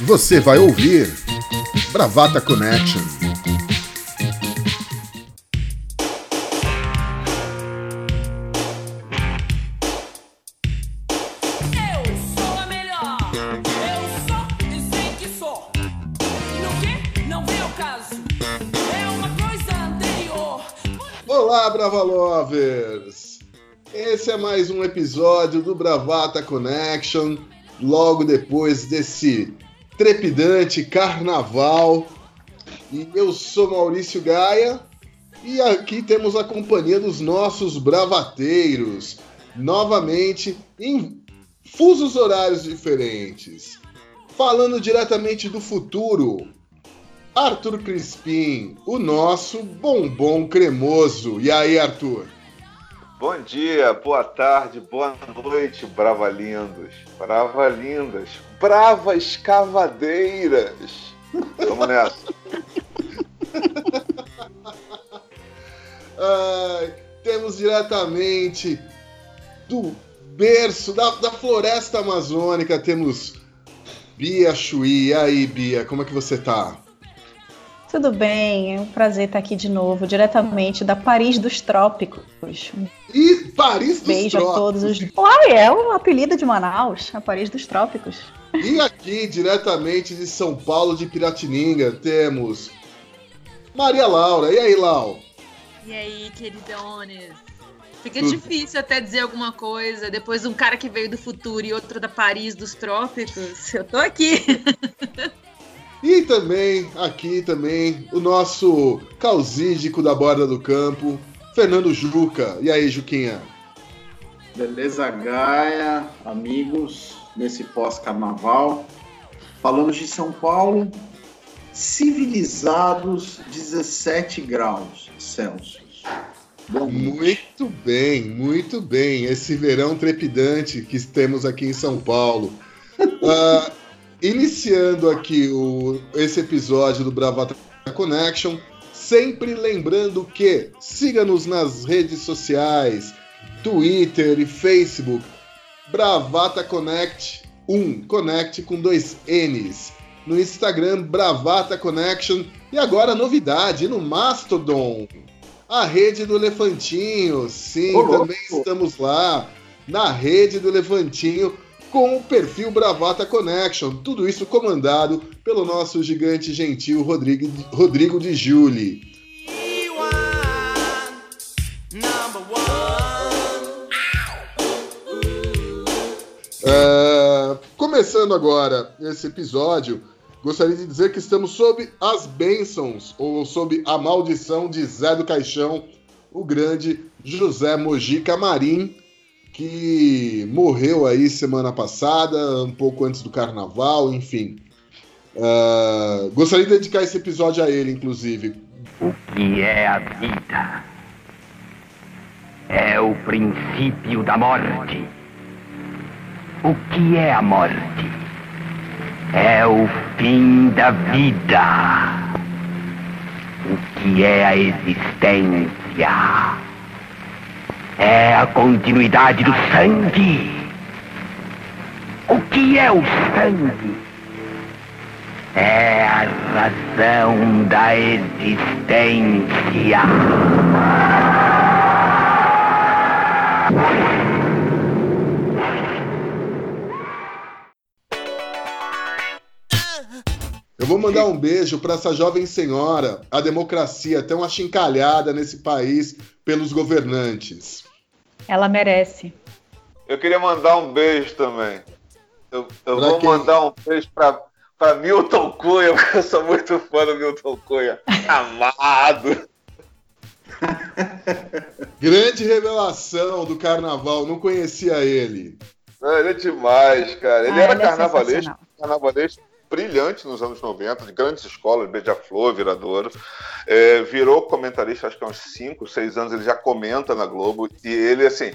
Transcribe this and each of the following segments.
Você vai ouvir Bravata Connection. Eu sou a melhor. Eu sou e sei que sou. No que? Não vem ao caso. É uma coisa anterior. Olá, Bravalovers! Esse é mais um episódio do Bravata Connection, logo depois desse trepidante carnaval. E eu sou Maurício Gaia e aqui temos a companhia dos nossos bravateiros, novamente em fusos horários diferentes. Falando diretamente do futuro, Arthur Crispim, o nosso bombom cremoso. E aí, Arthur? Bom dia, boa tarde, boa noite, bravalindos, bravalindas, bravas cavadeiras. Vamos nessa. Temos diretamente do berço, da, da floresta amazônica, temos Bia Chuí. E aí, Bia, como é que você tá? Tudo bem, é um prazer estar aqui de novo, diretamente da Paris dos Trópicos. E Paris dos beijo a Trópicos. todos os. Uai, é um apelido de Manaus, a Paris dos Trópicos. E aqui, diretamente de São Paulo de Piratininga, temos Maria Laura. E aí, Lau? E aí, queridones? Fica Tudo. difícil até dizer alguma coisa. Depois de um cara que veio do futuro e outro da Paris dos trópicos. Eu tô aqui. E também, aqui também, o nosso causídico da borda do campo, Fernando Juca. E aí, Juquinha? Beleza, Gaia, amigos, nesse pós-carnaval. Falamos de São Paulo, civilizados 17 graus Celsius. Bom, Muito bem, muito bem. Esse verão trepidante que temos aqui em São Paulo. Ah, iniciando aqui o, esse episódio do Bravata Connection, sempre lembrando que siga-nos nas redes sociais, Twitter e Facebook, Bravata Connect 1, Connect com dois N's. No Instagram, Bravata Connection. E agora, novidade, no Mastodon. A rede do Elefantinho, sim, louco. também estamos lá na rede do Elefantinho com o perfil Bravata Connection. Tudo isso comandado pelo nosso gigante gentil Rodrigo, Rodrigo de Juli. É, começando agora esse episódio, gostaria de dizer que estamos sob as bênçãos ou sob a maldição de Zé do Caixão, o grande José Mojica Marim, que morreu aí semana passada, um pouco antes do carnaval, enfim. É, gostaria de dedicar esse episódio a ele, inclusive. O que é a vida? É o princípio da morte. O que é a morte? É o fim da vida. O que é a existência? É a continuidade do sangue. O que é o sangue? É a razão da existência. Eu vou mandar um beijo para essa jovem senhora, a democracia tão achincalhada nesse país pelos governantes. Ela merece. Eu queria mandar um beijo também. Eu, eu vou quem? mandar um beijo pra, pra Milton Cunha, porque eu sou muito fã do Milton Cunha. Amado! Grande revelação do carnaval, não conhecia ele. Não, Ele é demais, cara. Ele Ah, era ele é carnavalesco brilhante nos anos 90, de grandes escolas, Beija-Flor, Viradouro. É, virou comentarista, acho que há uns 5, 6 anos ele já comenta na Globo. E ele, assim,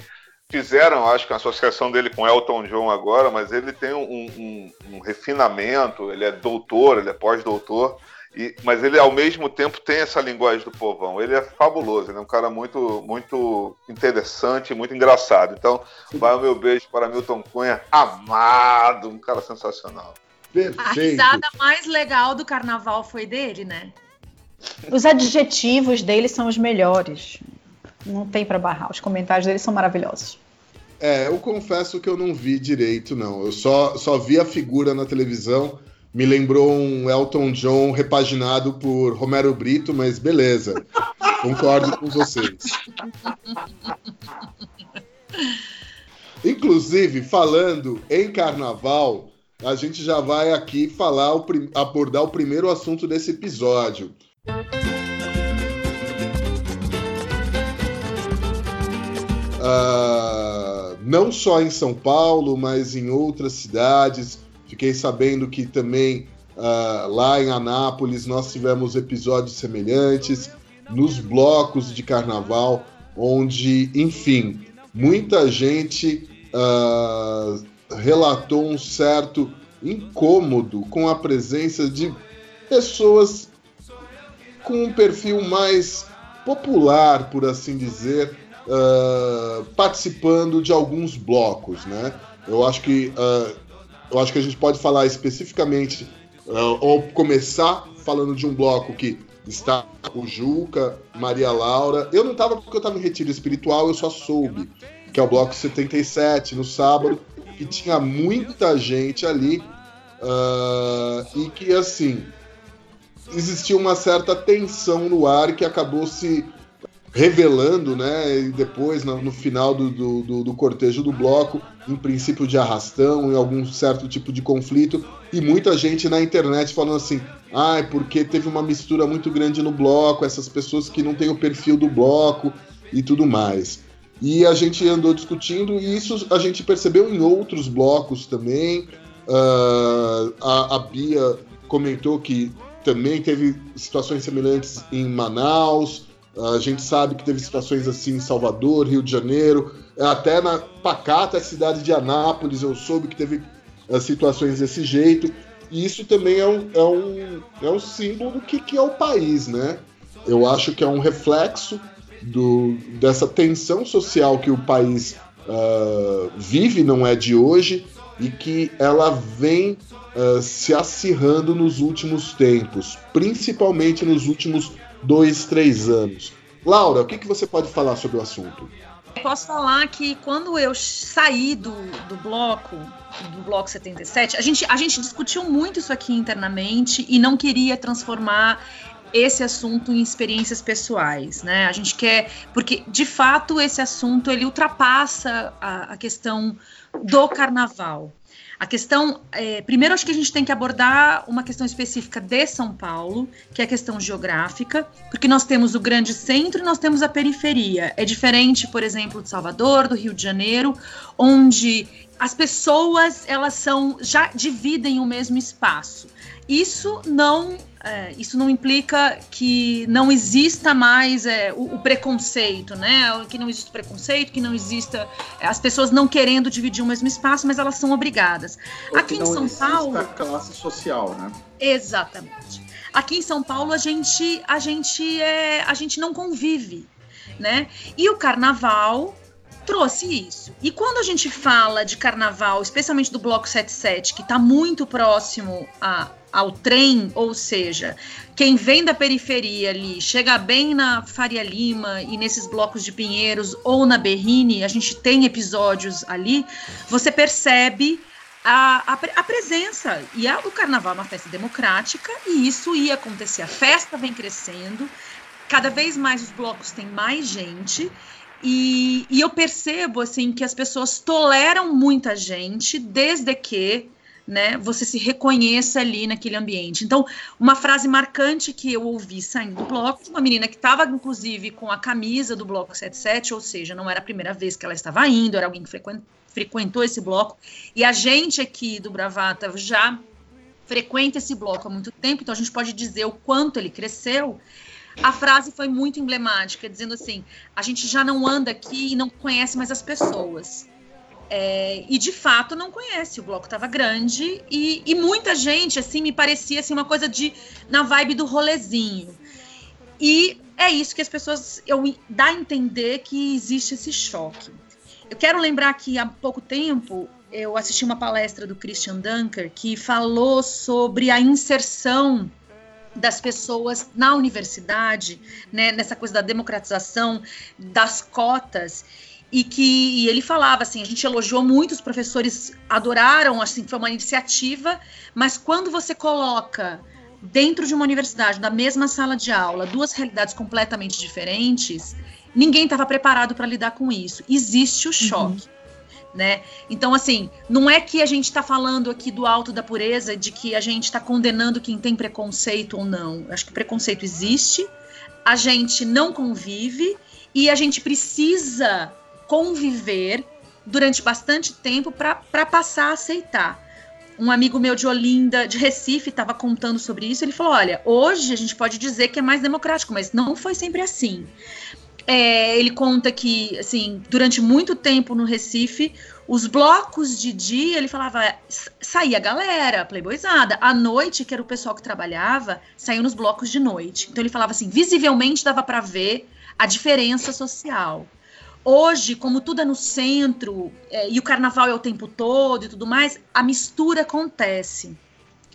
fizeram, acho que a associação dele com Elton John agora, mas ele tem um, um- um refinamento, ele é doutor, ele é pós-doutor. E- mas ele, ao mesmo tempo, tem essa linguagem do povão. Ele é fabuloso, ele é um cara muito, muito interessante, muito engraçado. Então, vai o meu beijo para Milton Cunha, amado, um cara sensacional. A Perfeito. risada mais legal do carnaval foi dele, né? Os adjetivos dele são os melhores. Não tem pra barrar. Os comentários dele são maravilhosos. É, eu confesso que eu não vi direito, não. Eu só, só vi a figura na televisão. Me lembrou um Elton John repaginado por Romero Brito, mas beleza. Concordo com vocês. Inclusive, falando em carnaval, a gente já vai aqui falar o abordar o primeiro assunto desse episódio. Ah, não só em São Paulo, mas em outras cidades. Fiquei sabendo que também ah, lá em Anápolis nós tivemos episódios semelhantes nos blocos de carnaval, onde, enfim, muita gente ah, relatou um certo incômodo com a presença de pessoas com um perfil mais popular, por assim dizer, ah, participando de alguns blocos, né? Eu acho que ah, eu acho que a gente pode falar especificamente ah, ou começar falando de um bloco que está o Juca, Maria Laura. Eu não estava porque eu estava em retiro espiritual, eu só soube que é o bloco 77 no sábado, que tinha muita gente ali ah, e que assim existia uma certa tensão no ar que acabou se revelando, né? E depois, no, final do, do, do- cortejo do bloco, em princípio de arrastão, em algum certo tipo de conflito, e muita gente na internet falando assim: ai, porque teve uma mistura muito grande no bloco, essas pessoas que não têm o perfil do bloco e tudo mais. E a gente andou discutindo, e isso a gente percebeu em outros blocos também. Ah, a, a Bia comentou que também teve situações semelhantes em Manaus. A gente sabe que teve situações assim em Salvador, Rio de Janeiro, até na pacata cidade de Anápolis, eu soube que teve ah, situações desse jeito. E isso também é um, é um, é um símbolo do que, que é o país, né? Eu acho que é um reflexo do, dessa tensão social que o país ah, vive, não é de hoje, e que ela vem ah, se acirrando nos últimos tempos, principalmente nos últimos dois, três anos. Laura, o que, que você pode falar sobre o assunto? Posso falar que quando eu saí do, do bloco, do bloco 77, a gente, a gente discutiu muito isso aqui internamente e não queria transformar esse assunto em experiências pessoais, né? A gente quer, porque de fato esse assunto ele ultrapassa a, a questão do carnaval. A questão, é, primeiro acho que a gente tem que abordar uma questão específica de São Paulo, que é a questão geográfica, porque nós temos o grande centro e nós temos a periferia. É diferente, por exemplo, de Salvador, do Rio de Janeiro, onde as pessoas elas são já dividem o mesmo espaço. Isso não é, isso não implica que não exista mais é, o, o preconceito, né? Que não existe preconceito, que não exista é, as pessoas não querendo dividir o mesmo espaço, mas elas são obrigadas. Ou Aqui em São exista Paulo, classe social, né? Exatamente. Aqui em São Paulo a gente a gente é a gente não convive, né? E o carnaval trouxe isso. E quando a gente fala de carnaval, especialmente do bloco 77, que está muito próximo a, ao trem, ou seja, quem vem da periferia ali, chega bem na Faria Lima e nesses blocos de Pinheiros ou na Berrine, a gente tem episódios ali, você percebe a, a, a presença. E a, o carnaval é uma festa democrática e isso ia acontecer. A festa vem crescendo, cada vez mais os blocos têm mais gente. E, e eu percebo assim que as pessoas toleram muita gente desde que né, você se reconheça ali naquele ambiente. Então, uma frase marcante que eu ouvi saindo do bloco, de uma menina que estava, inclusive, com a camisa do bloco 77, ou seja, não era a primeira vez que ela estava indo, era alguém que frequen- frequentou esse bloco. E a gente aqui do Bravata já frequenta esse bloco há muito tempo, então a gente pode dizer o quanto ele cresceu. A frase foi muito emblemática, dizendo assim: a gente já não anda aqui e não conhece mais as pessoas. É, e de fato não conhece, o bloco estava grande e, e muita gente, assim, me parecia assim, uma coisa de na vibe do rolezinho. E é isso que as pessoas eu, dá a entender que existe esse choque. Eu quero lembrar que há pouco tempo eu assisti uma palestra do Christian Dunker que falou sobre a inserção das pessoas na universidade, né, nessa coisa da democratização das cotas e que e ele falava assim, a gente elogiou muito, os professores adoraram, assim, foi uma iniciativa, mas quando você coloca dentro de uma universidade, na mesma sala de aula, duas realidades completamente diferentes, ninguém estava preparado para lidar com isso. Existe o choque. Uhum. Né? Então, assim, não é que a gente está falando aqui do alto da pureza, de que a gente está condenando quem tem preconceito ou não. Eu acho que preconceito existe, a gente não convive e a gente precisa conviver durante bastante tempo para passar a aceitar. Um amigo meu de Olinda, de Recife, estava contando sobre isso. Ele falou: Olha, hoje a gente pode dizer que é mais democrático, mas não foi sempre assim. É, ele conta que, assim, durante muito tempo no Recife, os blocos de dia, ele falava, saía a galera, playboyzada. À noite, que era o pessoal que trabalhava, saiu nos blocos de noite. Então ele falava assim, visivelmente dava para ver a diferença social. Hoje, como tudo é no centro, é, e o carnaval é o tempo todo e tudo mais, a mistura acontece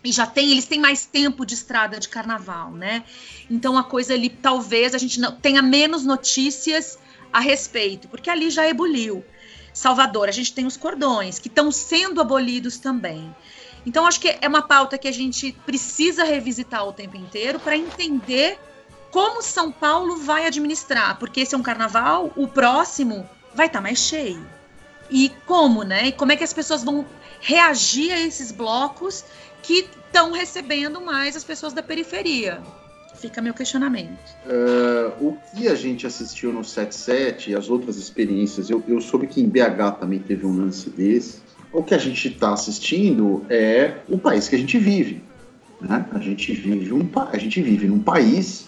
e já tem, eles têm mais tempo de estrada de carnaval, né? Então a coisa ali, talvez a gente não tenha menos notícias a respeito, porque ali já ebuliu. Salvador, a gente tem os cordões que estão sendo abolidos também. Então acho que é uma pauta que a gente precisa revisitar o tempo inteiro para entender como São Paulo vai administrar, porque esse é um carnaval, o próximo vai estar tá mais cheio. E como, né? E como é que as pessoas vão reagir a esses blocos que estão recebendo mais as pessoas da periferia. Fica meu questionamento. Uh, o que a gente assistiu no 77 e as outras experiências, eu, eu soube que em BH também teve um lance desse. O que a gente está assistindo é o país que a gente vive. Né? A, gente vive um, a gente vive num país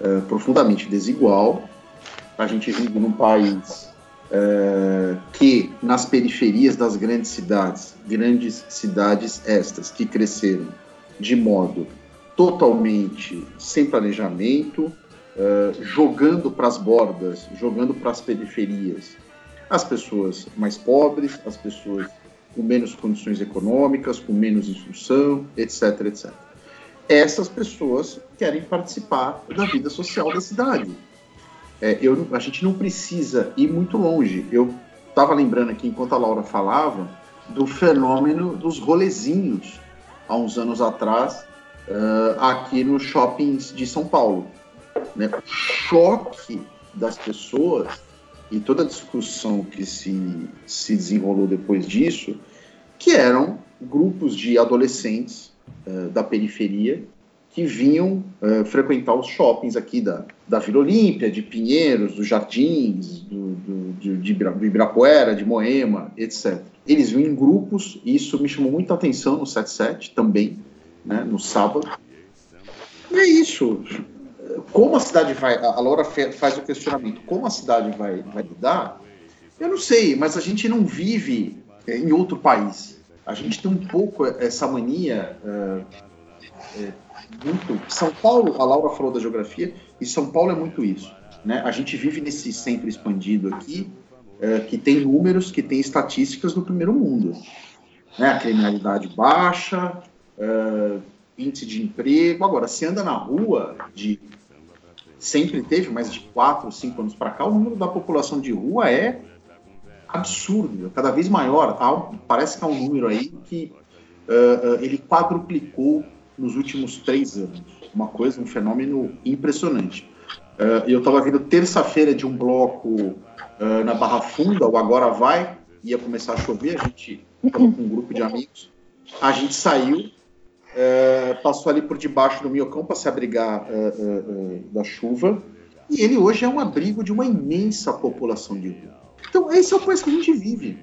uh, profundamente desigual, a gente vive num país uh, que nas periferias das grandes cidades, grandes cidades estas que cresceram de modo totalmente sem planejamento, uh, jogando para as bordas, jogando para as periferias as pessoas mais pobres, as pessoas com menos condições econômicas, com menos instrução, etc, etc. Essas pessoas querem participar da vida social da cidade é, eu, a gente não precisa ir muito longe. Eu estava lembrando aqui, enquanto a Laura falava, do fenômeno dos rolezinhos, há uns anos atrás, uh, aqui nos shoppings de São Paulo. Né? O choque das pessoas e toda a discussão que se, se desenrolou depois disso, que eram grupos de adolescentes uh, da periferia que vinham uh, frequentar os shoppings aqui da, da Vila Olímpia, de Pinheiros, dos Jardins, do, do, de, de Ibirapuera, de Moema, etc. Eles vinham em grupos, e isso me chamou muita atenção no 77 também, né, no sábado. E é isso. Como a cidade vai. A Laura faz o questionamento: como a cidade vai, vai lidar? Eu não sei, mas a gente não vive é, em outro país. A gente tem um pouco essa mania. É, muito. São Paulo, a Laura falou da geografia, e São Paulo é muito isso. Né? A gente vive nesse centro expandido aqui, é, que tem números, que tem estatísticas do primeiro mundo. Né? A criminalidade baixa, é, índice de emprego. Agora, se anda na rua, de sempre teve, mas de 4, 5 anos para cá, o número da população de rua é absurdo, cada vez maior. Parece que há um número aí que uh, ele quadruplicou nos últimos três anos. Uma coisa, um fenômeno impressionante. Uh, eu estava vendo terça-feira de um bloco na Barra Funda, o Agora Vai, ia começar a chover, a gente estava com um grupo de amigos, a gente saiu, passou ali por debaixo do miocão para se abrigar da chuva, e ele hoje é um abrigo de uma imensa população de rua. Então, esse é o país que a gente vive.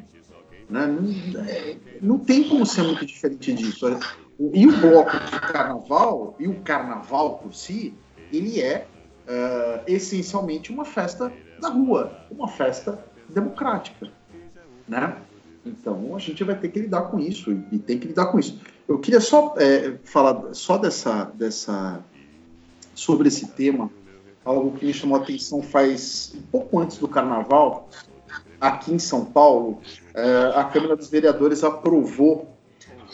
Né? Não, é, não tem como ser muito diferente disso. E o bloco de carnaval, e o carnaval por si, ele é uh, essencialmente uma festa da rua, uma festa democrática, né? Então a gente vai ter que lidar com isso e, tem que lidar com isso. Eu queria só é, falar só dessa, dessa sobre esse tema, algo que me chamou a atenção faz um pouco antes do carnaval. Aqui em São Paulo, eh, a Câmara dos Vereadores aprovou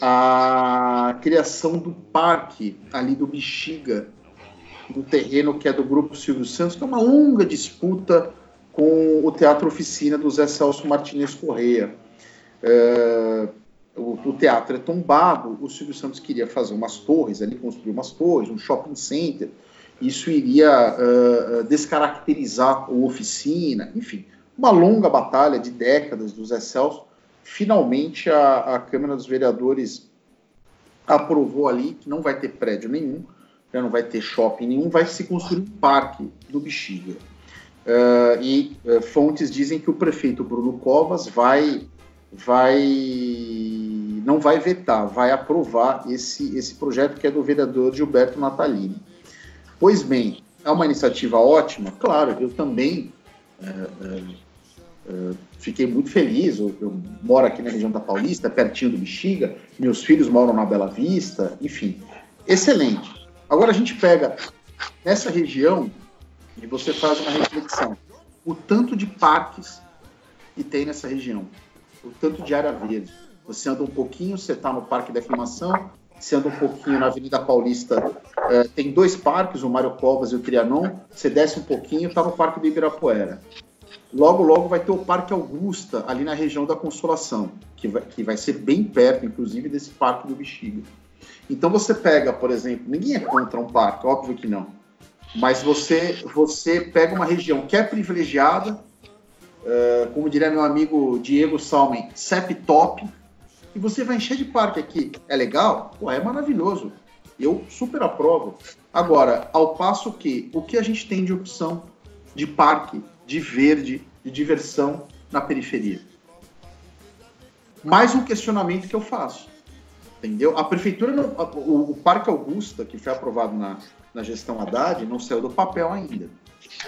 a criação do parque ali do Bexiga, no terreno que é do Grupo Silvio Santos, que é uma longa disputa com o Teatro Oficina do Zé Celso Martinez Correia. Eh, o, o teatro é tombado, o Silvio Santos queria fazer umas torres ali, construir umas torres, um shopping center, isso iria uh, descaracterizar o Oficina, enfim, uma longa batalha de décadas do Zé Celso. Finalmente, a, a Câmara dos Vereadores aprovou ali que não vai ter prédio nenhum, não vai ter shopping nenhum, vai se construir um parque do Bexiga. Uh, e uh, fontes dizem que o prefeito Bruno Covas vai, vai, não vai vetar, vai aprovar esse, esse projeto que é do vereador Gilberto Natalini. Pois bem, é uma iniciativa ótima, claro, eu também é, é, fiquei muito feliz, eu, eu, moro aqui na região da Paulista, pertinho do Bexiga, meus filhos moram na Bela Vista, enfim, excelente. Agora a gente pega essa região e você faz uma reflexão. O tanto de parques que tem nessa região, o tanto de área verde. Você anda um pouquinho, você está no Parque da Aclimação, você anda um pouquinho na Avenida Paulista, é, tem dois parques, o Mário Covas e o Trianon. Você desce um pouquinho, está no Parque do Ibirapuera. Logo, logo vai ter o Parque Augusta, ali na região da Consolação, que vai, que vai ser bem perto, inclusive, desse Parque do Bexiga. Então você pega, por exemplo, ninguém é contra um parque, óbvio que não. Mas você, você pega uma região que é privilegiada, uh, como diria meu amigo Diego Salmen, CEP top, e você vai encher de parque aqui. É legal? Pô, é maravilhoso. Eu super aprovo. Agora, ao passo que o que a gente tem de opção de parque, de verde, de diversão na periferia? Mais um questionamento que eu faço. Entendeu? A prefeitura, não, o, o, Parque Augusta, que foi aprovado na, na gestão Haddad, não saiu do papel ainda.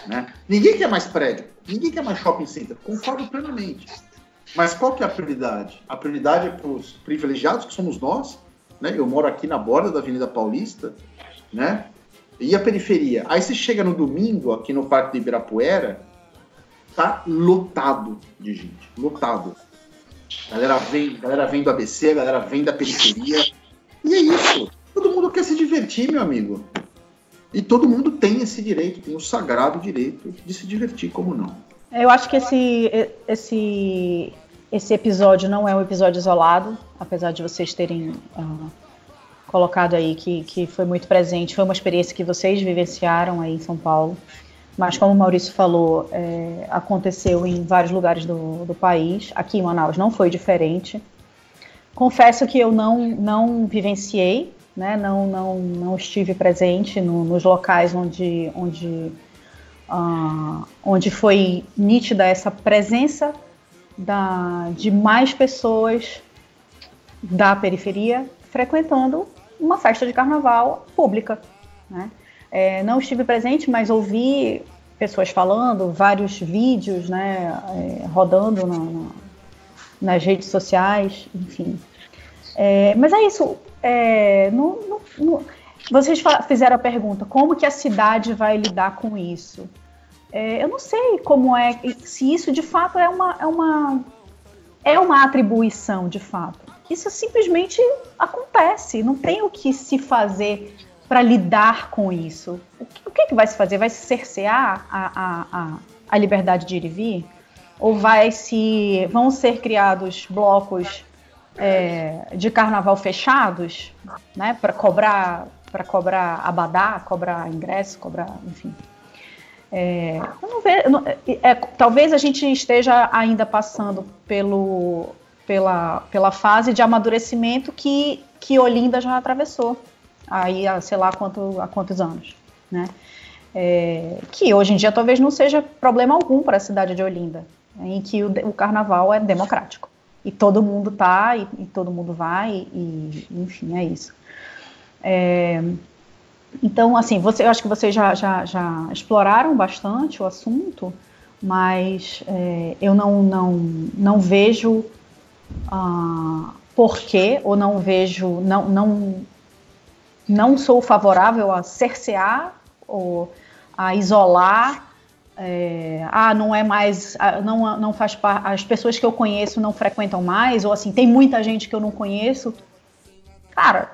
Né? Ninguém quer mais prédio, ninguém quer mais shopping center. Concordo plenamente. Mas qual que é a prioridade? A prioridade é para os privilegiados, que somos nós, né? Eu moro aqui na borda da Avenida Paulista, né? E a periferia. Aí você chega no domingo, aqui no Parque do Ibirapuera, tá lotado de gente, lotado. Galera vem, galera vem do ABC, galera vem da periferia. E é isso. Todo mundo quer se divertir, meu amigo. E todo mundo tem esse direito, tem o sagrado direito de se divertir, como não. Eu acho que esse, esse, esse episódio não é um episódio isolado, apesar de vocês terem uh, colocado aí que, que foi muito presente, foi uma experiência que vocês vivenciaram aí em São Paulo. Mas como o Maurício falou, é, aconteceu em vários lugares do, do país. Aqui em Manaus não foi diferente. Confesso que eu não, não vivenciei, né, não, não, não estive presente no, nos locais onde, onde uh, onde foi nítida essa presença da, de mais pessoas da periferia frequentando uma festa de carnaval pública. Né? É, não estive presente, mas ouvi pessoas falando, vários vídeos né, é, rodando na, na, nas redes sociais, enfim. É, mas é isso. É, vocês fizeram a pergunta: como que a cidade vai lidar com isso? É, eu não sei como é, se isso de fato é uma, é uma, é uma atribuição de fato. Isso simplesmente acontece, não tem o que se fazer para lidar com isso. O que, o que, que, vai se fazer? Vai se cercear a, a, a, a liberdade de ir e vir? Ou vai se vão ser criados blocos é, de carnaval fechados, né, para cobrar para cobrar abadá, cobrar ingresso, cobrar, enfim. É, não, é, é, talvez a gente esteja ainda passando pelo, pela, pela fase de amadurecimento que, que Olinda já atravessou, aí há sei lá quanto, há quantos anos, né? É, que hoje em dia talvez não seja problema algum para a cidade de Olinda, em que o, o, carnaval é democrático e todo mundo tá e, e todo mundo vai e, enfim é isso. É, então, assim, você, eu acho que vocês já, já, já exploraram bastante o assunto, mas é, eu não, não, não vejo ah, porquê, ou não vejo, não, não, não sou favorável a cercear ou a isolar é, ah, não é mais, ah, não, não faz parte, as pessoas que eu conheço não frequentam mais, ou assim, tem muita gente que eu não conheço. Cara,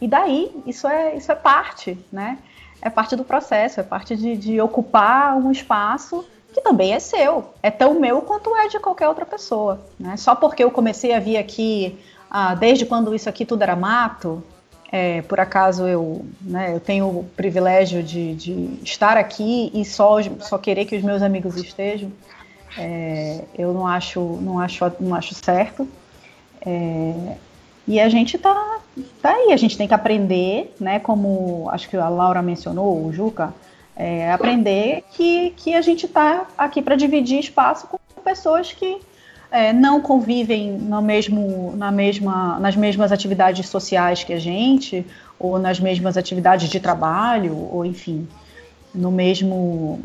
e daí? Isso é, isso é parte, né? É parte do processo, é parte de, de ocupar um espaço que também é seu, é tão meu quanto é de qualquer outra pessoa. Né? Só porque eu comecei a vir aqui ah, desde quando isso aqui tudo era mato, é, por acaso eu, né, eu tenho o privilégio de, de, estar aqui e só, só querer que os meus amigos estejam, é, eu não acho, não acho, não acho certo. É, e a gente tá, tá aí, a gente tem que aprender, né? Como acho que a Laura mencionou, o Juca, é, aprender que, que a gente está aqui para dividir espaço com pessoas que é, não convivem no mesmo, na mesma, nas mesmas atividades sociais que a gente, ou nas mesmas atividades de trabalho, ou enfim, no mesmo,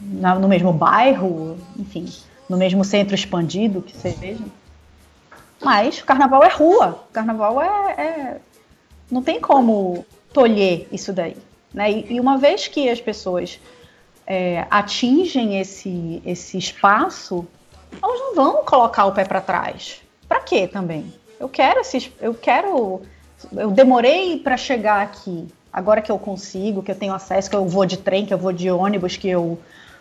na, no mesmo bairro, enfim, no mesmo centro expandido que seja. Mas carnaval é rua, carnaval é, é não tem como tolher isso daí. Né? E, e uma vez que as pessoas é, atingem esse, esse espaço, elas não vão colocar o pé para trás. Para quê também? Eu quero esses, eu quero, eu demorei para chegar aqui. Agora que eu consigo, que eu tenho acesso, que eu vou de trem, que eu vou de ônibus, que eu,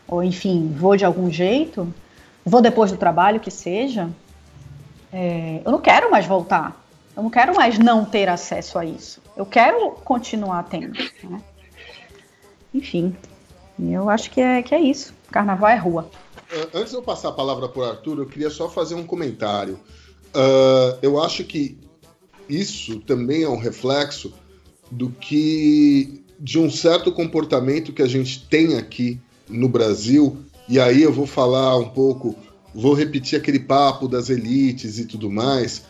ou enfim, vou de algum jeito, vou depois do trabalho, que seja. É, eu não quero mais voltar. Eu não quero mais não ter acesso a isso. Eu quero continuar tendo. Né? Enfim, eu acho que é, que é isso. Carnaval é rua. Antes de eu passar a palavra para o Arthur, eu queria só fazer um comentário. Uh, eu acho que isso também é um reflexo do que de um certo comportamento que a gente tem aqui no Brasil. E aí eu vou falar um pouco, vou repetir aquele papo das elites e tudo mais,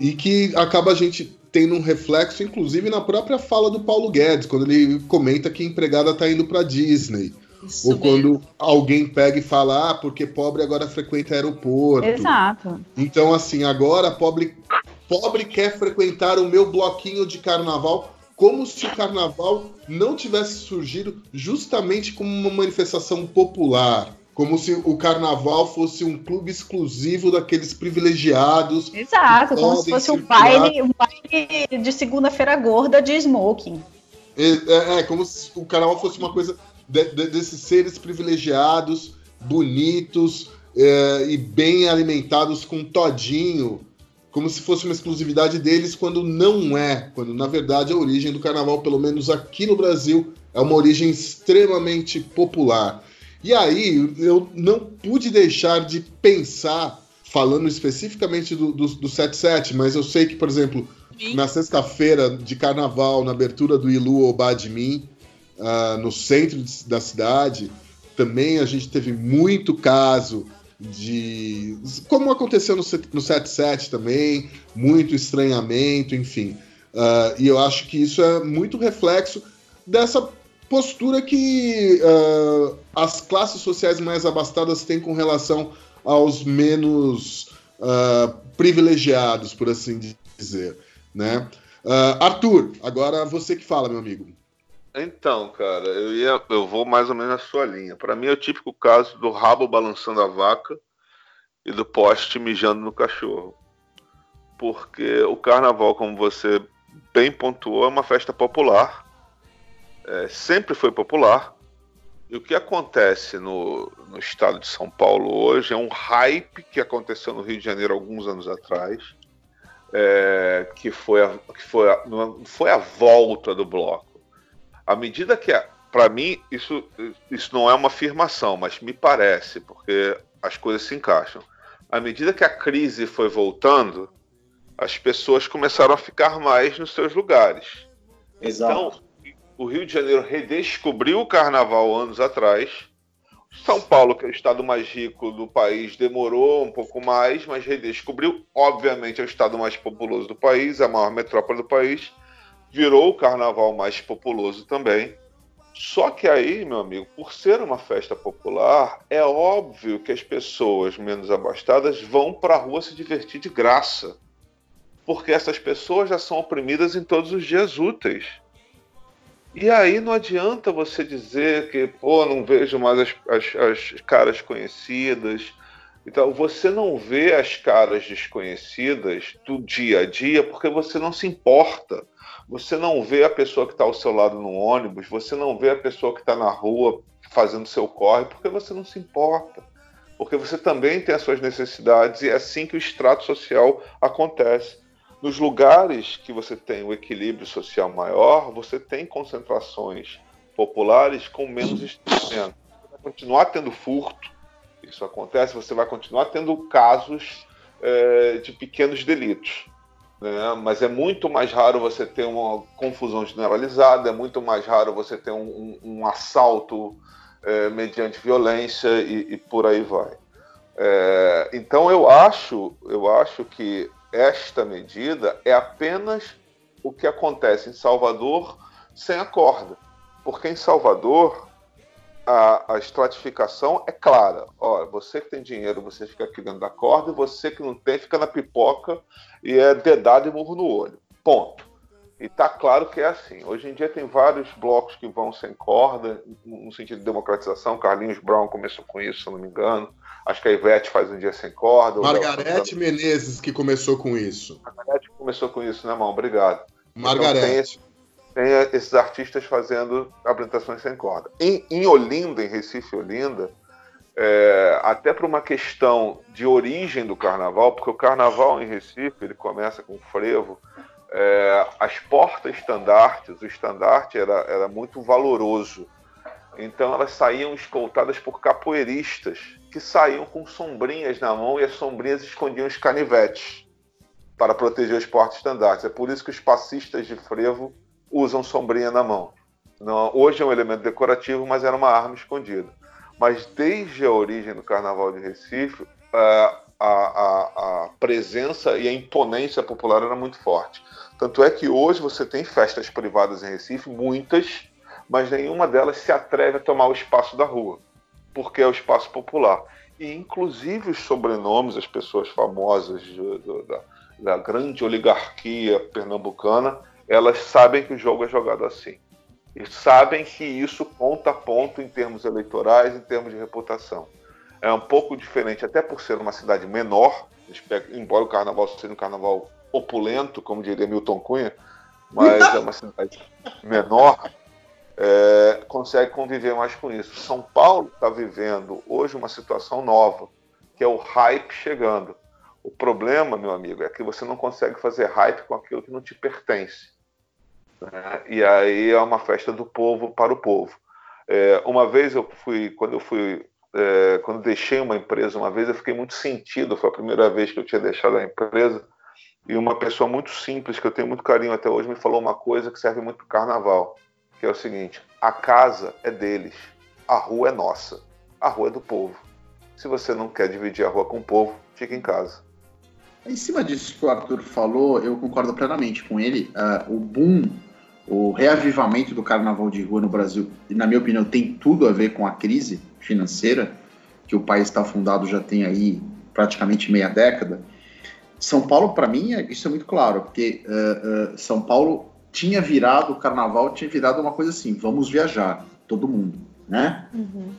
e que acaba a gente tendo um reflexo, inclusive na própria fala do Paulo Guedes, quando ele comenta que a empregada está indo para Disney. Isso Ou quando mesmo. alguém pega e fala, ah, porque pobre agora frequenta aeroporto. Exato. Então, assim, agora pobre, pobre quer frequentar o meu bloquinho de carnaval, como se o carnaval não tivesse surgido justamente como uma manifestação popular. Como se o carnaval fosse um clube exclusivo daqueles privilegiados. Exato, como se fosse um baile, um baile de segunda-feira gorda de smoking. É, é, é, como se o carnaval fosse uma coisa de, de, desses seres privilegiados, bonitos é, e bem alimentados com todinho, como se fosse uma exclusividade deles, quando não é. Quando na verdade a origem do carnaval, pelo menos aqui no Brasil, é uma origem extremamente popular. E aí eu não pude deixar de pensar, falando especificamente do, do, do 77, mas eu sei que, por exemplo, Sim. na sexta-feira de carnaval, na abertura do Ilu Obá de Mim, uh, no centro da cidade, também a gente teve muito caso de. Como aconteceu no, no 77 também, muito estranhamento, enfim. Uh, e eu acho que isso é muito reflexo dessa postura que uh, as classes sociais mais abastadas têm com relação aos menos uh, privilegiados, por assim dizer. Né? Arthur, agora você que fala, meu amigo. Então, cara, eu ia, eu vou mais ou menos na sua linha. Para mim é o típico caso do rabo balançando a vaca e do poste mijando no cachorro. Porque o carnaval, como você bem pontuou, é uma festa popular. É, sempre foi popular. E o que acontece no, no estado de São Paulo hoje é um hype que aconteceu no Rio de Janeiro alguns anos atrás, é, que foi a, que foi a, foi a volta do bloco à medida que, para mim, isso, isso não é uma afirmação, mas me parece, porque as coisas se encaixam. À medida que a crise foi voltando, as pessoas começaram a ficar mais nos seus lugares. Exato. Então, o Rio de Janeiro redescobriu o carnaval anos atrás. São Paulo, que é o estado mais rico do país, demorou um pouco mais, mas redescobriu. Obviamente, é o estado mais populoso do país, é a maior metrópole do país virou o carnaval mais populoso também. Só que aí, meu amigo, por ser uma festa popular, é óbvio que as pessoas menos abastadas vão para a rua se divertir de graça. Porque essas pessoas já são oprimidas em todos os dias úteis. E aí não adianta você dizer que, pô, não vejo mais as, as, as caras conhecidas. Então, você não vê as caras desconhecidas do dia a dia porque você não se importa. Você não vê a pessoa que está ao seu lado no ônibus, você não vê a pessoa que está na rua fazendo seu corre porque você não se importa. Porque você também tem as suas necessidades e é assim que o extrato social acontece. Nos lugares que você tem o equilíbrio social maior, você tem concentrações populares com menos instrumento. Você vai continuar tendo furto, isso acontece, você vai continuar tendo casos é, de pequenos delitos. Né? Mas é muito mais raro você ter uma confusão generalizada, é muito mais raro você ter um, um, assalto é, mediante violência e, e, por aí vai. É, então eu acho, eu acho que esta medida é apenas o que acontece em Salvador sem a corda, porque em Salvador a, a estratificação é clara. Olha, você que tem dinheiro, você fica aqui dentro da corda, e você que não tem, fica na pipoca e é dedado e murro no olho. Ponto. E tá claro que é assim. Hoje em dia tem vários blocos que vão sem corda, no sentido de democratização. Carlinhos Brown começou com isso, se eu não me engano. Acho que a Ivete faz um dia sem corda. Margarete Menezes que começou com isso. Margarete começou com isso, né, irmão? Obrigado. Margarete. Então, tem esses artistas fazendo apresentações sem corda. Em, em Olinda, em Recife Olinda, é, até por uma questão de origem do carnaval, porque o carnaval em Recife ele começa com frevo, é, as portas estandartes, o estandarte era, era muito valoroso. Então elas saíam escoltadas por capoeiristas que saíam com sombrinhas na mão e as sombrinhas escondiam os canivetes para proteger os portas estandartes. É por isso que os passistas de frevo usam sombrinha na mão. Não, hoje é um elemento decorativo, mas era uma arma escondida. Mas desde a origem do Carnaval de Recife, a, a, a presença e a imponência popular era muito forte. Tanto é que hoje você tem festas privadas em Recife, muitas, mas nenhuma delas se atreve a tomar o espaço da rua, porque é o espaço popular. E inclusive os sobrenomes, as pessoas famosas da, da grande oligarquia pernambucana, elas sabem que o jogo é jogado assim. E sabem que isso conta ponto em termos eleitorais, em termos de reputação. É um pouco diferente, até por ser uma cidade menor, embora o carnaval seja um carnaval opulento, como diria Milton Cunha, mas é uma cidade menor, é, consegue conviver mais com isso. São Paulo está vivendo hoje uma situação nova, que é o hype chegando. O problema, meu amigo, é que você não consegue fazer hype com aquilo que não te pertence. Né? E aí é uma festa do povo para o povo. É, uma vez eu fui, quando eu fui, é, quando deixei uma empresa, uma vez eu fiquei muito sentido. Foi a primeira vez que eu tinha deixado a empresa e uma pessoa muito simples que eu tenho muito carinho até hoje me falou uma coisa que serve muito para o carnaval, que é o seguinte: a casa é deles, a rua é nossa, a rua é do povo. Se você não quer dividir a rua com o povo, fique em casa. Em cima disso que o Arthur falou, eu concordo plenamente com ele. Uh, o boom o reavivamento do carnaval de rua no Brasil, na minha opinião, tem tudo a ver com a crise financeira, que o país está fundado já tem aí praticamente meia década. São Paulo, para mim, é, isso é muito claro, porque uh, uh, São Paulo tinha virado, o carnaval tinha virado uma coisa assim: vamos viajar, todo mundo, né? Uhum.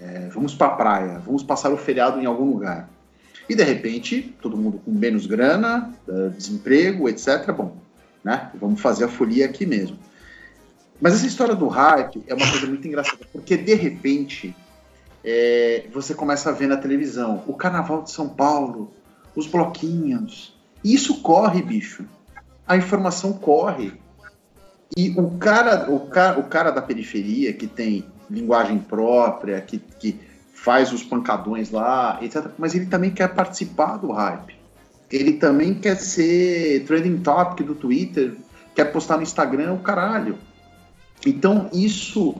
É, vamos para a praia, vamos passar o feriado em algum lugar. E de repente, todo mundo com menos grana, uh, desemprego, etc. Bom, né? Vamos fazer a folia aqui mesmo. Mas essa história do hype é uma coisa muito engraçada, porque de repente é, você começa a ver na televisão o Carnaval de São Paulo, os bloquinhos. E isso corre, bicho. A informação corre. E o cara, o cara, o cara da periferia que tem linguagem própria, que, que faz os pancadões lá, etc. Mas ele também quer participar do hype ele também quer ser trending topic do Twitter, quer postar no Instagram, o caralho. Então isso,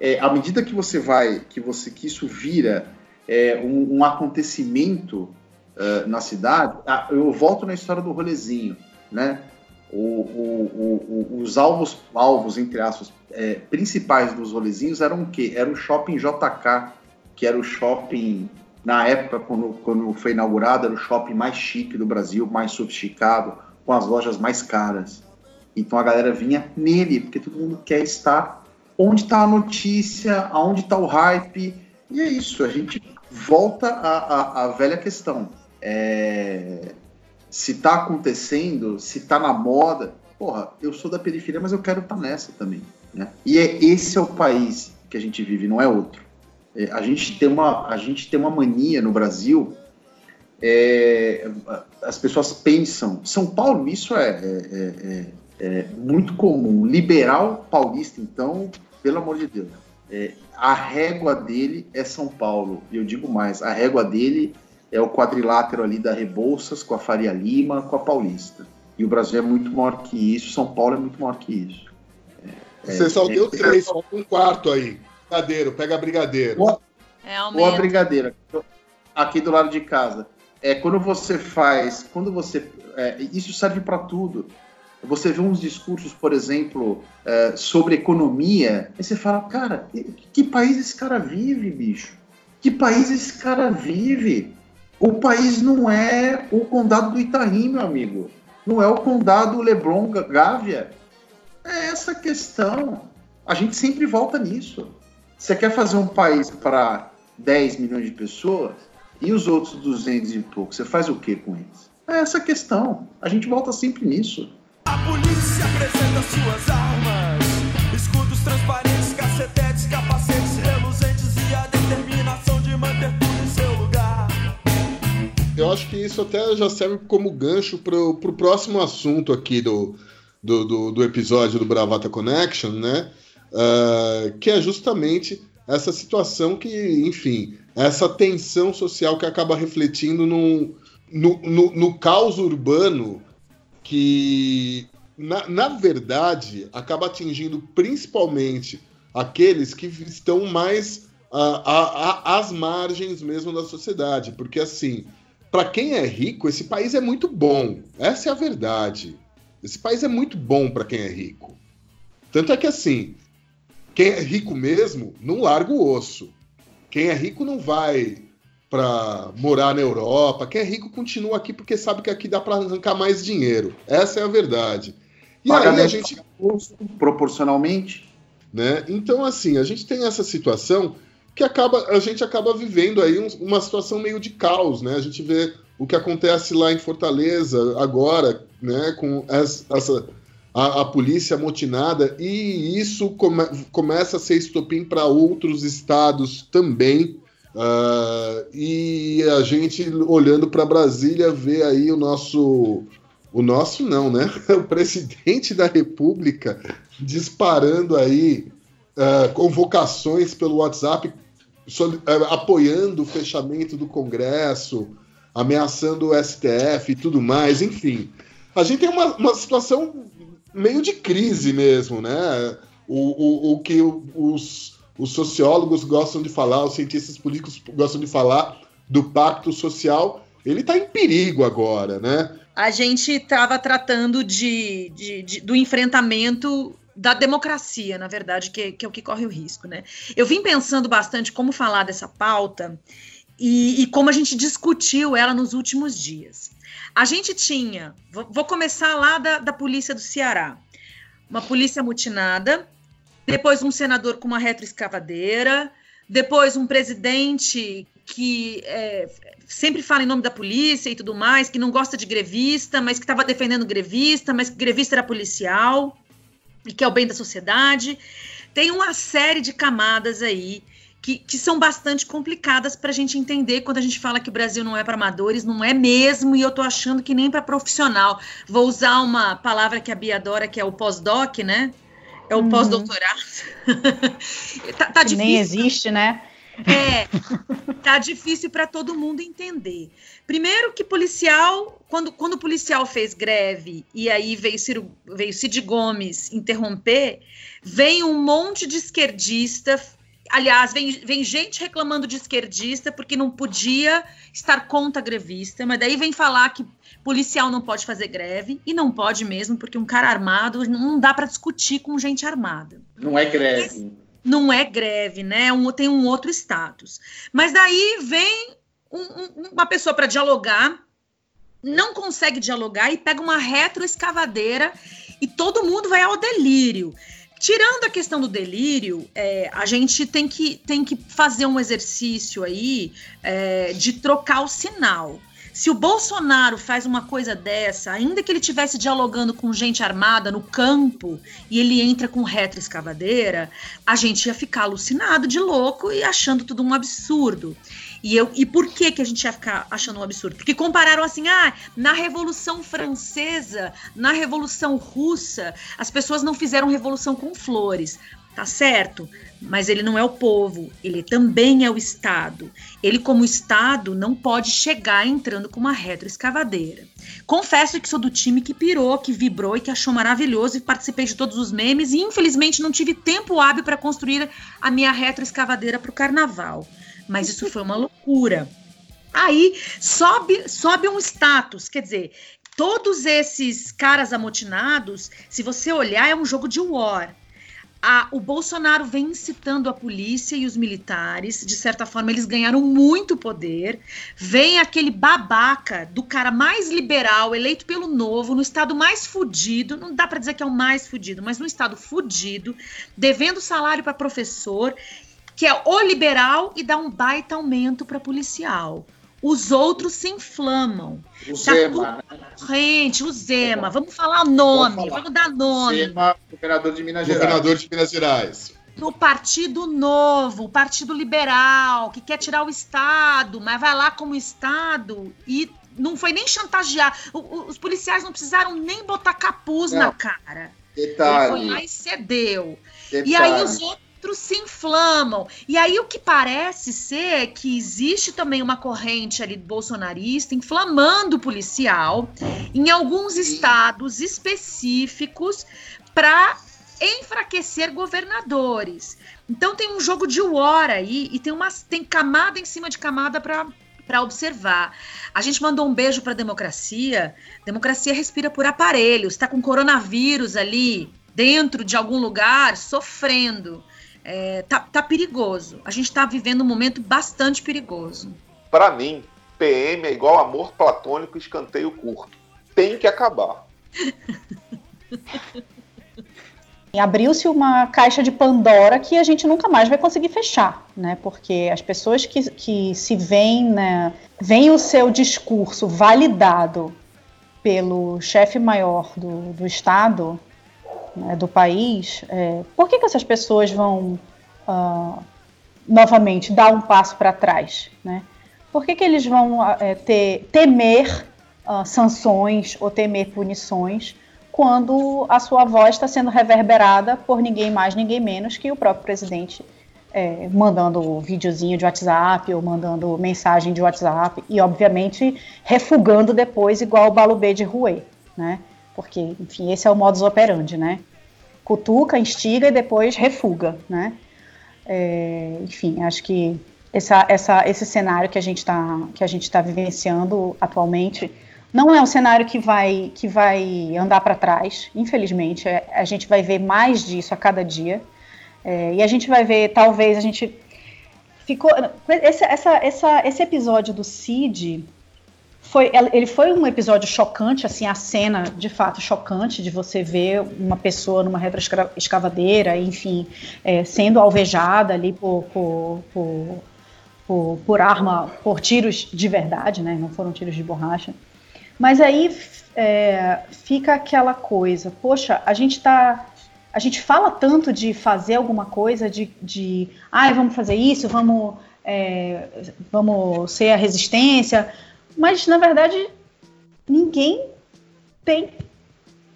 é, à medida que você vai, que você que isso vira é, um, um, acontecimento uh, na cidade, ah, eu volto na história do rolezinho, né? O, o, o, os alvos, alvos entre aspas, é, principais dos rolezinhos eram o quê? Era o shopping JK, que era o shopping na época, quando, quando foi inaugurado, era o shopping mais chique do Brasil, mais sofisticado, com as lojas mais caras. Então a galera vinha nele, porque todo mundo quer estar onde está a notícia, aonde está o hype. E é isso, a gente volta à, à, à velha questão. É, se está acontecendo, se está na moda, porra, eu sou da periferia, mas eu quero estar tá nessa também. Né? E é, esse é o país que a gente vive, não é outro. É, a, gente tem uma, a gente tem uma mania no Brasil. É, as pessoas pensam. São Paulo, isso é, é, é, é muito comum. Liberal paulista, então, pelo amor de Deus. É, a régua dele é São Paulo. E eu digo mais: a régua dele é o quadrilátero ali da Rebouças com a Faria Lima, com a Paulista. E o Brasil é muito maior que isso, São Paulo é muito maior que isso. É, Você só é, deu três, só um quarto aí. Brigadeiro, pega brigadeiro. Ou, é ou a brigadeira, aqui do lado de casa. É quando você faz, quando você, é, isso serve para tudo. Você vê uns discursos, por exemplo, é, sobre economia, e você fala, cara, que país esse cara vive, bicho? Que país esse cara vive? O país não é o condado do Itaim, meu amigo. Não é o condado Leblon Gávea. É essa questão. A gente sempre volta nisso. Você quer fazer um país para 10 milhões de pessoas e os outros 200 e pouco, você faz o que com eles? É essa questão. A gente volta sempre nisso. A polícia apresenta suas armas, escudos transparentes, cacetetes, capacetes reluzentes e a determinação de manter tudo em seu lugar. Eu acho que isso até já serve como gancho para o próximo assunto aqui do, do, do, do, episódio do Bravata Connection, né? Uh, que é justamente essa situação que, enfim, essa tensão social que acaba refletindo no, no, no, no caos urbano que, na, na verdade, acaba atingindo principalmente aqueles que estão mais às margens mesmo da sociedade. Porque, assim, para quem é rico, esse país é muito bom. Essa é a verdade. Esse país é muito bom para quem é rico. Tanto é que, assim, quem é rico mesmo não larga o osso. Quem é rico não vai para morar na Europa. Quem é rico continua aqui porque sabe que aqui dá para arrancar mais dinheiro. Essa é a verdade. E aí a gente proporcionalmente, né? Então assim, a gente tem essa situação que acaba a gente acaba vivendo aí uma situação meio de caos, né? A gente vê o que acontece lá em Fortaleza agora, né, com essa a, a polícia amotinada, e isso come, começa a ser estopim para outros estados também. Uh, e a gente olhando para Brasília vê aí o nosso o nosso não, né? O presidente da República disparando aí uh, convocações pelo WhatsApp, sobre, uh, apoiando o fechamento do Congresso, ameaçando o STF e tudo mais, enfim. A gente tem uma, uma situação meio de crise mesmo, né? O, o, o que os, os sociólogos gostam de falar, os cientistas políticos gostam de falar do pacto social, ele está em perigo agora, né? A gente estava tratando de, de, de, do enfrentamento da democracia, na verdade, que, que, é o que corre o risco, né? Eu vim pensando bastante como falar dessa pauta e, e como a gente discutiu ela nos últimos dias. A gente tinha, vou, começar lá da, da polícia do Ceará, uma polícia mutinada, depois um senador com uma retroescavadeira, depois um presidente que é, sempre fala em nome da polícia e tudo mais, que não gosta de grevista, mas que estava defendendo grevista, mas que grevista era policial e que é o bem da sociedade. Tem uma série de camadas aí que, que são bastante complicadas para a gente entender quando a gente fala que o Brasil não é para amadores, não é mesmo, e eu estou achando que nem para profissional. Vou usar uma palavra que a Bia adora, que é o pós-doc, né? É o uhum. pós-doutorado. tá, tá difícil. Nem existe, né? É, tá difícil para todo mundo entender. Primeiro que policial, quando, quando o policial fez greve e aí veio, Ciro, veio Cid Gomes interromper, vem um monte de esquerdista Aliás, vem, vem gente reclamando de esquerdista porque não podia estar contra grevista, mas daí vem falar que policial não pode fazer greve, e não pode mesmo, porque um cara armado não dá para discutir com gente armada. Não é greve. Não é greve, né? Um, tem um outro status. Mas daí vem um, um, uma pessoa para dialogar, não consegue dialogar e pega uma retroescavadeira e todo mundo vai ao delírio. Tirando a questão do delírio, é, a gente tem que, tem que fazer um exercício aí é, de trocar o sinal. Se o Bolsonaro faz uma coisa dessa, ainda que ele estivesse dialogando com gente armada no campo e ele entra com retroescavadeira, a gente ia ficar alucinado de louco e achando tudo um absurdo. E, eu, e por que, que a gente ia ficar achando um absurdo? Porque compararam assim, ah, na Revolução Francesa, na Revolução Russa, as pessoas não fizeram revolução com flores. Tá certo? Mas ele não é o povo, ele também é o Estado. Ele, como Estado, não pode chegar entrando com uma retroescavadeira. Confesso que sou do time que pirou, que vibrou e que achou maravilhoso e participei de todos os memes e infelizmente não tive tempo hábil para construir a minha retroescavadeira para o carnaval mas isso foi uma loucura. Aí sobe, sobe um status, quer dizer, todos esses caras amotinados, se você olhar, é um jogo de war. A, o Bolsonaro vem incitando a polícia e os militares, de certa forma, eles ganharam muito poder. Vem aquele babaca do cara mais liberal, eleito pelo novo, no estado mais fudido, não dá para dizer que é o mais fudido, mas no estado fudido, devendo salário para professor que é o liberal e dá um baita aumento para policial. Os outros se inflamam. O tá Zema. Gente, o Zema. Vamos falar nome, vamos, falar. vamos dar nome. Zema, governador de Minas Gerais. Governador de Minas Gerais. Do Partido Novo, o Partido Liberal, que quer tirar o Estado, mas vai lá como Estado e não foi nem chantagear. O, o, os policiais não precisaram nem botar capuz não. na cara. Detalhe. Ele foi lá e cedeu. Detalhe. E aí os outros outros se inflamam. E aí o que parece ser que existe também uma corrente ali bolsonarista inflamando o policial em alguns estados específicos para enfraquecer governadores. Então tem um jogo de war aí e tem uma tem camada em cima de camada para para observar. A gente mandou um beijo para a democracia. Democracia respira por aparelhos. Está com coronavírus ali dentro de algum lugar, sofrendo é, tá, tá perigoso. A gente está vivendo um momento bastante perigoso. Para mim, PM é igual amor platônico e escanteio curto. Tem que acabar. Abriu-se uma caixa de Pandora que a gente nunca mais vai conseguir fechar, né? Porque as pessoas que, que se veem, né, veem o seu discurso validado pelo chefe maior do, do Estado, né, do país, é, por que, que essas pessoas vão uh, novamente dar um passo para trás? Né? Por que, que eles vão é, ter, temer uh, sanções ou temer punições quando a sua voz está sendo reverberada por ninguém mais, ninguém menos que o próprio presidente é, mandando videozinho de WhatsApp ou mandando mensagem de WhatsApp e, obviamente, refugando depois igual o Balubê de Rouet, né? Porque, enfim, esse é o modus operandi, né? Cutuca, instiga e depois refuga, né? É, enfim, acho que essa, essa, esse cenário que a gente está está vivenciando atualmente não é um cenário que vai que vai andar para trás, infelizmente. É, a gente vai ver mais disso a cada dia é, e a gente vai ver talvez a gente ficou esse, essa, essa, esse episódio do Cid foi, ele foi um episódio chocante, assim, a cena de fato chocante de você ver uma pessoa numa retroescavadeira, enfim, é, sendo alvejada ali por, por, por, por, por arma, por tiros de verdade, né? Não foram tiros de borracha. Mas aí é, fica aquela coisa, poxa, a gente tá. A gente fala tanto de fazer alguma coisa, de, de ah, vamos fazer isso, vamos, é, vamos ser a resistência, mas, na verdade, ninguém tem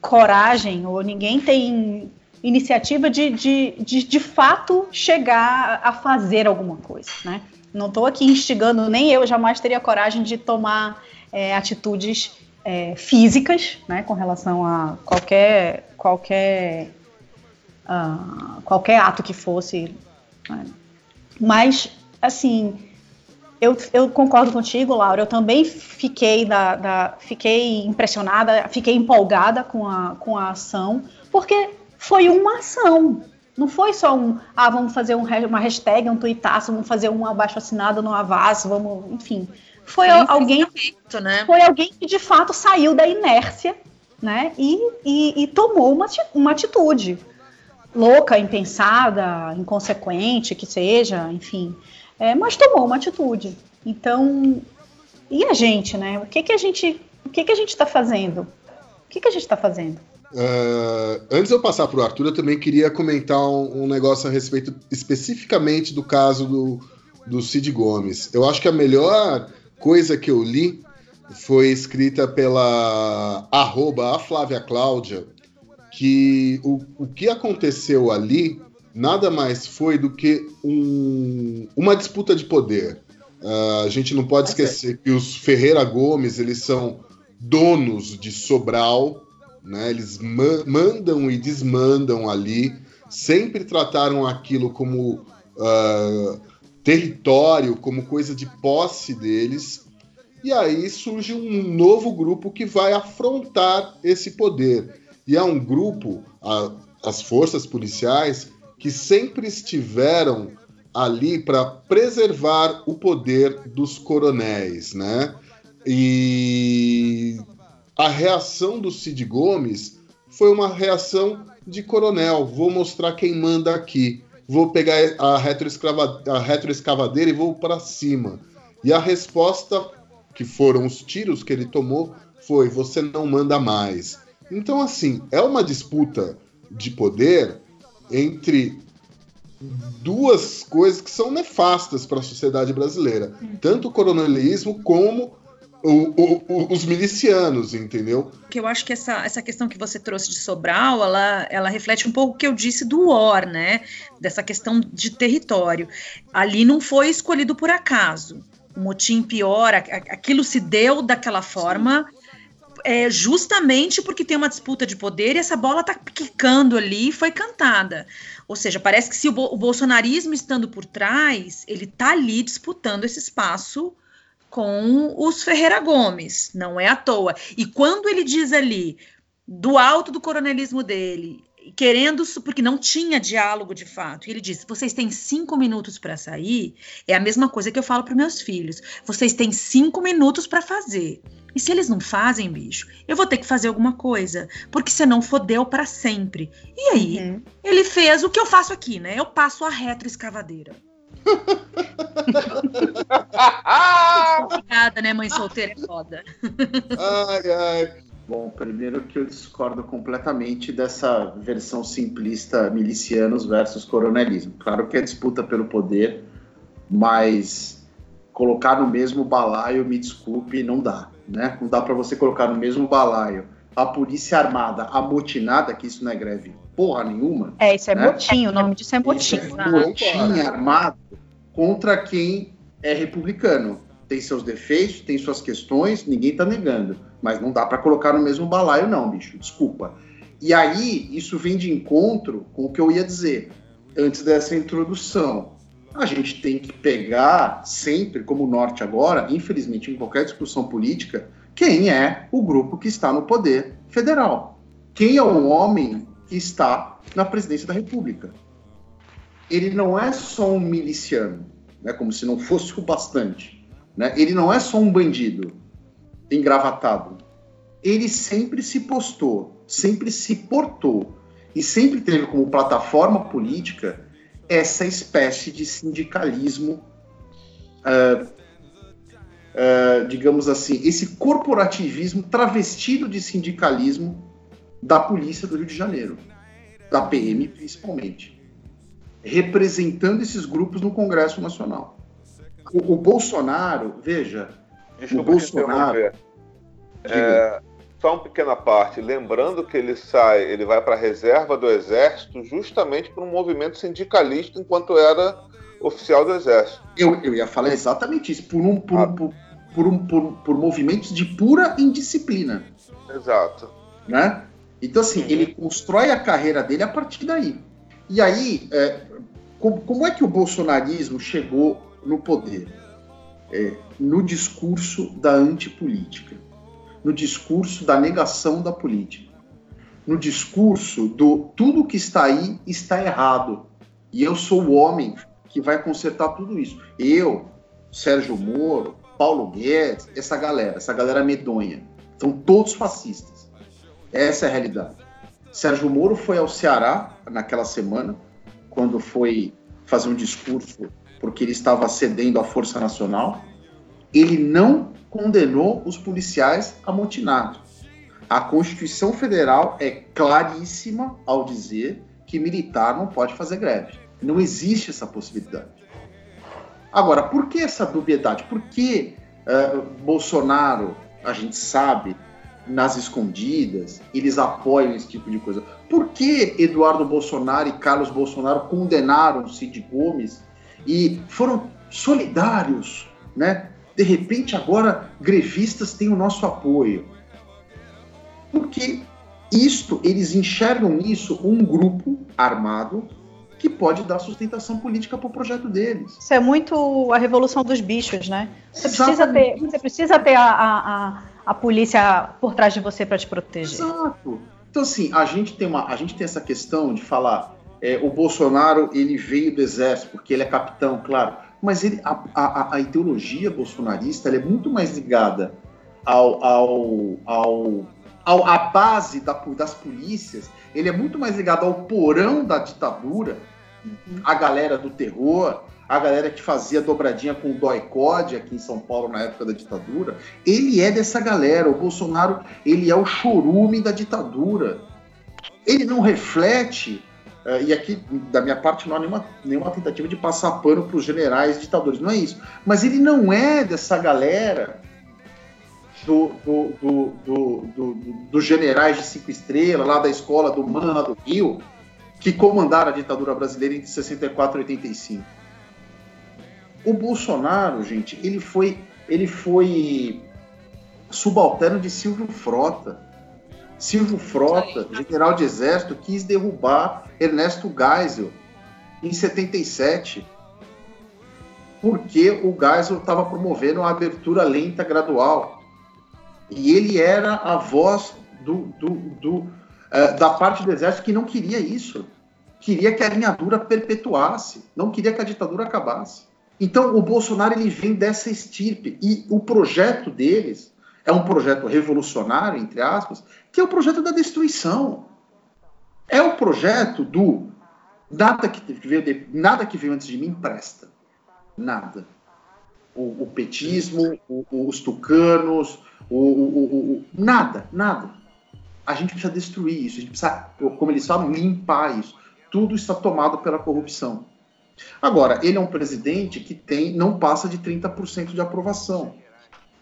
coragem ou ninguém tem iniciativa de, de, de, de fato chegar a fazer alguma coisa, né? Não estou aqui instigando, nem eu jamais teria coragem de tomar é, atitudes é, físicas, né, com relação a qualquer qualquer uh, qualquer ato que fosse, né? mas assim eu, eu, concordo contigo, Laura. Eu também fiquei, da, da, fiquei impressionada, fiquei empolgada com a, com a ação, porque foi uma ação. Não foi só um, ah, vamos fazer um, uma hashtag, um tweetaço, vamos fazer um abaixo assinado no Avaz, vamos, enfim. Foi alguém, né? foi alguém que de fato saiu da inércia né? E, e, e tomou uma, uma atitude louca, impensada, inconsequente, que seja, enfim, é, mas tomou uma atitude. Então, e a gente, né? O que que a gente, o que que a gente está fazendo? O que que a gente está fazendo? Ah, antes de eu passar para o Arthur, eu também queria comentar um, um negócio a respeito especificamente do caso do, do Cid Gomes. Eu acho que a melhor coisa que eu li foi escrita pela arroba a Flávia Cláudia, que o, o que aconteceu ali nada mais foi do que um- uma disputa de poder. Ah, a gente não pode esquecer que os Ferreira Gomes eles são donos de Sobral, né? Eles ma- mandam e desmandam ali, sempre trataram aquilo como ah, território, como coisa de posse deles. E aí surge um novo grupo que vai afrontar esse poder. E é um grupo, a- as forças policiais, que sempre estiveram ali para preservar o poder dos coronéis, né? E a reação do Cid Gomes foi uma reação de coronel. Vou mostrar quem manda aqui. Vou pegar a, retroescrava- a retroescavadeira e vou para cima. E a resposta, que foram os tiros que ele tomou, foi: você não manda mais. Então, assim, é uma disputa de poder entre duas coisas que são nefastas para a sociedade brasileira: tanto o coronelismo como o- o- o- os milicianos, entendeu? que eu acho que essa, essa questão que você trouxe de Sobral, ela, ela reflete um pouco o que eu disse do OR, né? Dessa questão de território. Ali não foi escolhido por acaso. O motim pior, aquilo se deu daquela forma. É justamente porque tem uma disputa de poder e essa bola tá quicando ali e foi cantada. Ou seja, parece que se o, o bolsonarismo estando por trás, ele tá ali disputando esse espaço com os Ferreira Gomes, não é à toa. E quando ele diz ali, do alto do coronelismo dele, querendo, porque não tinha diálogo de fato, e ele diz: vocês têm cinco minutos para sair, é a mesma coisa que eu falo para meus filhos: vocês têm cinco minutos para fazer. E se eles não fazem, bicho, eu vou ter que fazer alguma coisa, porque senão fodeu para sempre. E aí, Uhum. ele fez o que eu faço aqui, né? Eu passo a retroescavadeira. Obrigada, né, mãe solteira é foda. Ai, ai. Bom, primeiro que eu discordo completamente dessa versão simplista milicianos versus coronelismo. Claro que é disputa pelo poder, mas colocar no mesmo balaio, me desculpe, não dá, né? Não dá para você colocar no mesmo balaio a polícia armada amotinada, que isso não é greve porra nenhuma, É, isso é Né? motim, o nome disso é motim. Isso é motim armado contra quem é republicano. Tem seus defeitos, tem suas questões, ninguém tá negando. Mas não dá para colocar no mesmo balaio, não, bicho. Desculpa. E aí, isso vem de encontro com o que eu ia dizer antes dessa introdução. A gente tem que pegar sempre, como norte agora, infelizmente em qualquer discussão política, quem é o grupo que está no poder federal. Quem é o homem que está na presidência da República. Ele não é só um miliciano, né, como se não fosse o bastante. Né? Ele não é só um bandido engravatado. Ele sempre se postou, sempre se portou e sempre teve como plataforma política essa espécie de sindicalismo, ah, ah, digamos assim, esse corporativismo travestido de sindicalismo da polícia do Rio de Janeiro, da PM principalmente, representando esses grupos no Congresso Nacional. O, o Bolsonaro, veja, Desculpa O Bolsonaro- É, só uma pequena parte. Lembrando que ele sai, ele vai para a reserva do Exército justamente por um movimento sindicalista enquanto era oficial do Exército. eu, eu ia falar exatamente isso, por, um, por, Ah. um- por, por, um- por- por movimentos de pura indisciplina. Exato. né? Então, assim, Uhum. ele constrói a carreira dele a partir daí. E aí, é, como, como é que o bolsonarismo chegou no poder? É, no discurso da antipolítica, no discurso da negação da política, no discurso do tudo que está aí está errado. E eu sou o homem que vai consertar tudo isso. Eu, Sérgio Moro, Paulo Guedes, essa galera, essa galera medonha, são todos fascistas. Essa é a realidade. Sérgio Moro foi ao Ceará naquela semana, quando foi fazer um discurso porque ele estava cedendo à Força Nacional. Ele não condenou os policiais amotinados. A Constituição Federal é claríssima ao dizer que militar não pode fazer greve. Não existe essa possibilidade. Agora, por que essa dubiedade? Por que uh, Bolsonaro, a gente sabe, nas escondidas, eles apoiam esse tipo de coisa? Por que Eduardo Bolsonaro e Carlos Bolsonaro condenaram Cid Gomes e foram solidários, né? De repente, agora, grevistas têm o nosso apoio. Porque isto, eles enxergam isso um grupo armado que pode dar sustentação política para o projeto deles. Isso é muito a revolução dos bichos, né? Você precisa ter, você precisa ter a, a, a polícia por trás de você para te proteger. Exato. Então, assim, a gente tem, uma, a gente tem essa questão de falar é, o Bolsonaro ele veio do exército porque ele é capitão, claro, mas ele, a, a, a ideologia bolsonarista é muito mais ligada ao, ao, ao, ao à base da, das polícias, ele é muito mais ligado ao porão da ditadura a galera do terror, a galera que fazia dobradinha com o Doicode aqui em São Paulo na época da ditadura, ele é dessa galera. O Bolsonaro, ele é o chorume da ditadura. Ele não reflete, e aqui da minha parte não há nenhuma, nenhuma tentativa de passar pano para os generais ditadores, não é isso. Mas ele não é dessa galera do, do, do, do, dos generais de cinco estrelas, lá da escola do Mana do Rio, que comandaram a ditadura brasileira entre 64 e 85. O Bolsonaro, gente, ele foi, ele foi subalterno de Silvio Frota. Silvio Frota, general de exército, quis derrubar Ernesto Geisel em 77, porque o Geisel estava promovendo uma abertura lenta gradual. E ele era a voz do, do, do é, da parte do exército que não queria isso. Queria que a alinhadura perpetuasse, não queria que a ditadura acabasse. Então, o Bolsonaro ele vem dessa estirpe e o projeto deles é um projeto revolucionário, entre aspas, que é o projeto da destruição. É o projeto do nada que veio, de, nada que veio antes de mim presta. Nada. O, o petismo, o, os tucanos, o, nada, nada a gente precisa destruir isso, a gente precisa, como eles falam, limpar isso. Tudo está tomado pela corrupção. Agora, ele é um presidente que tem não passa de 30% de aprovação.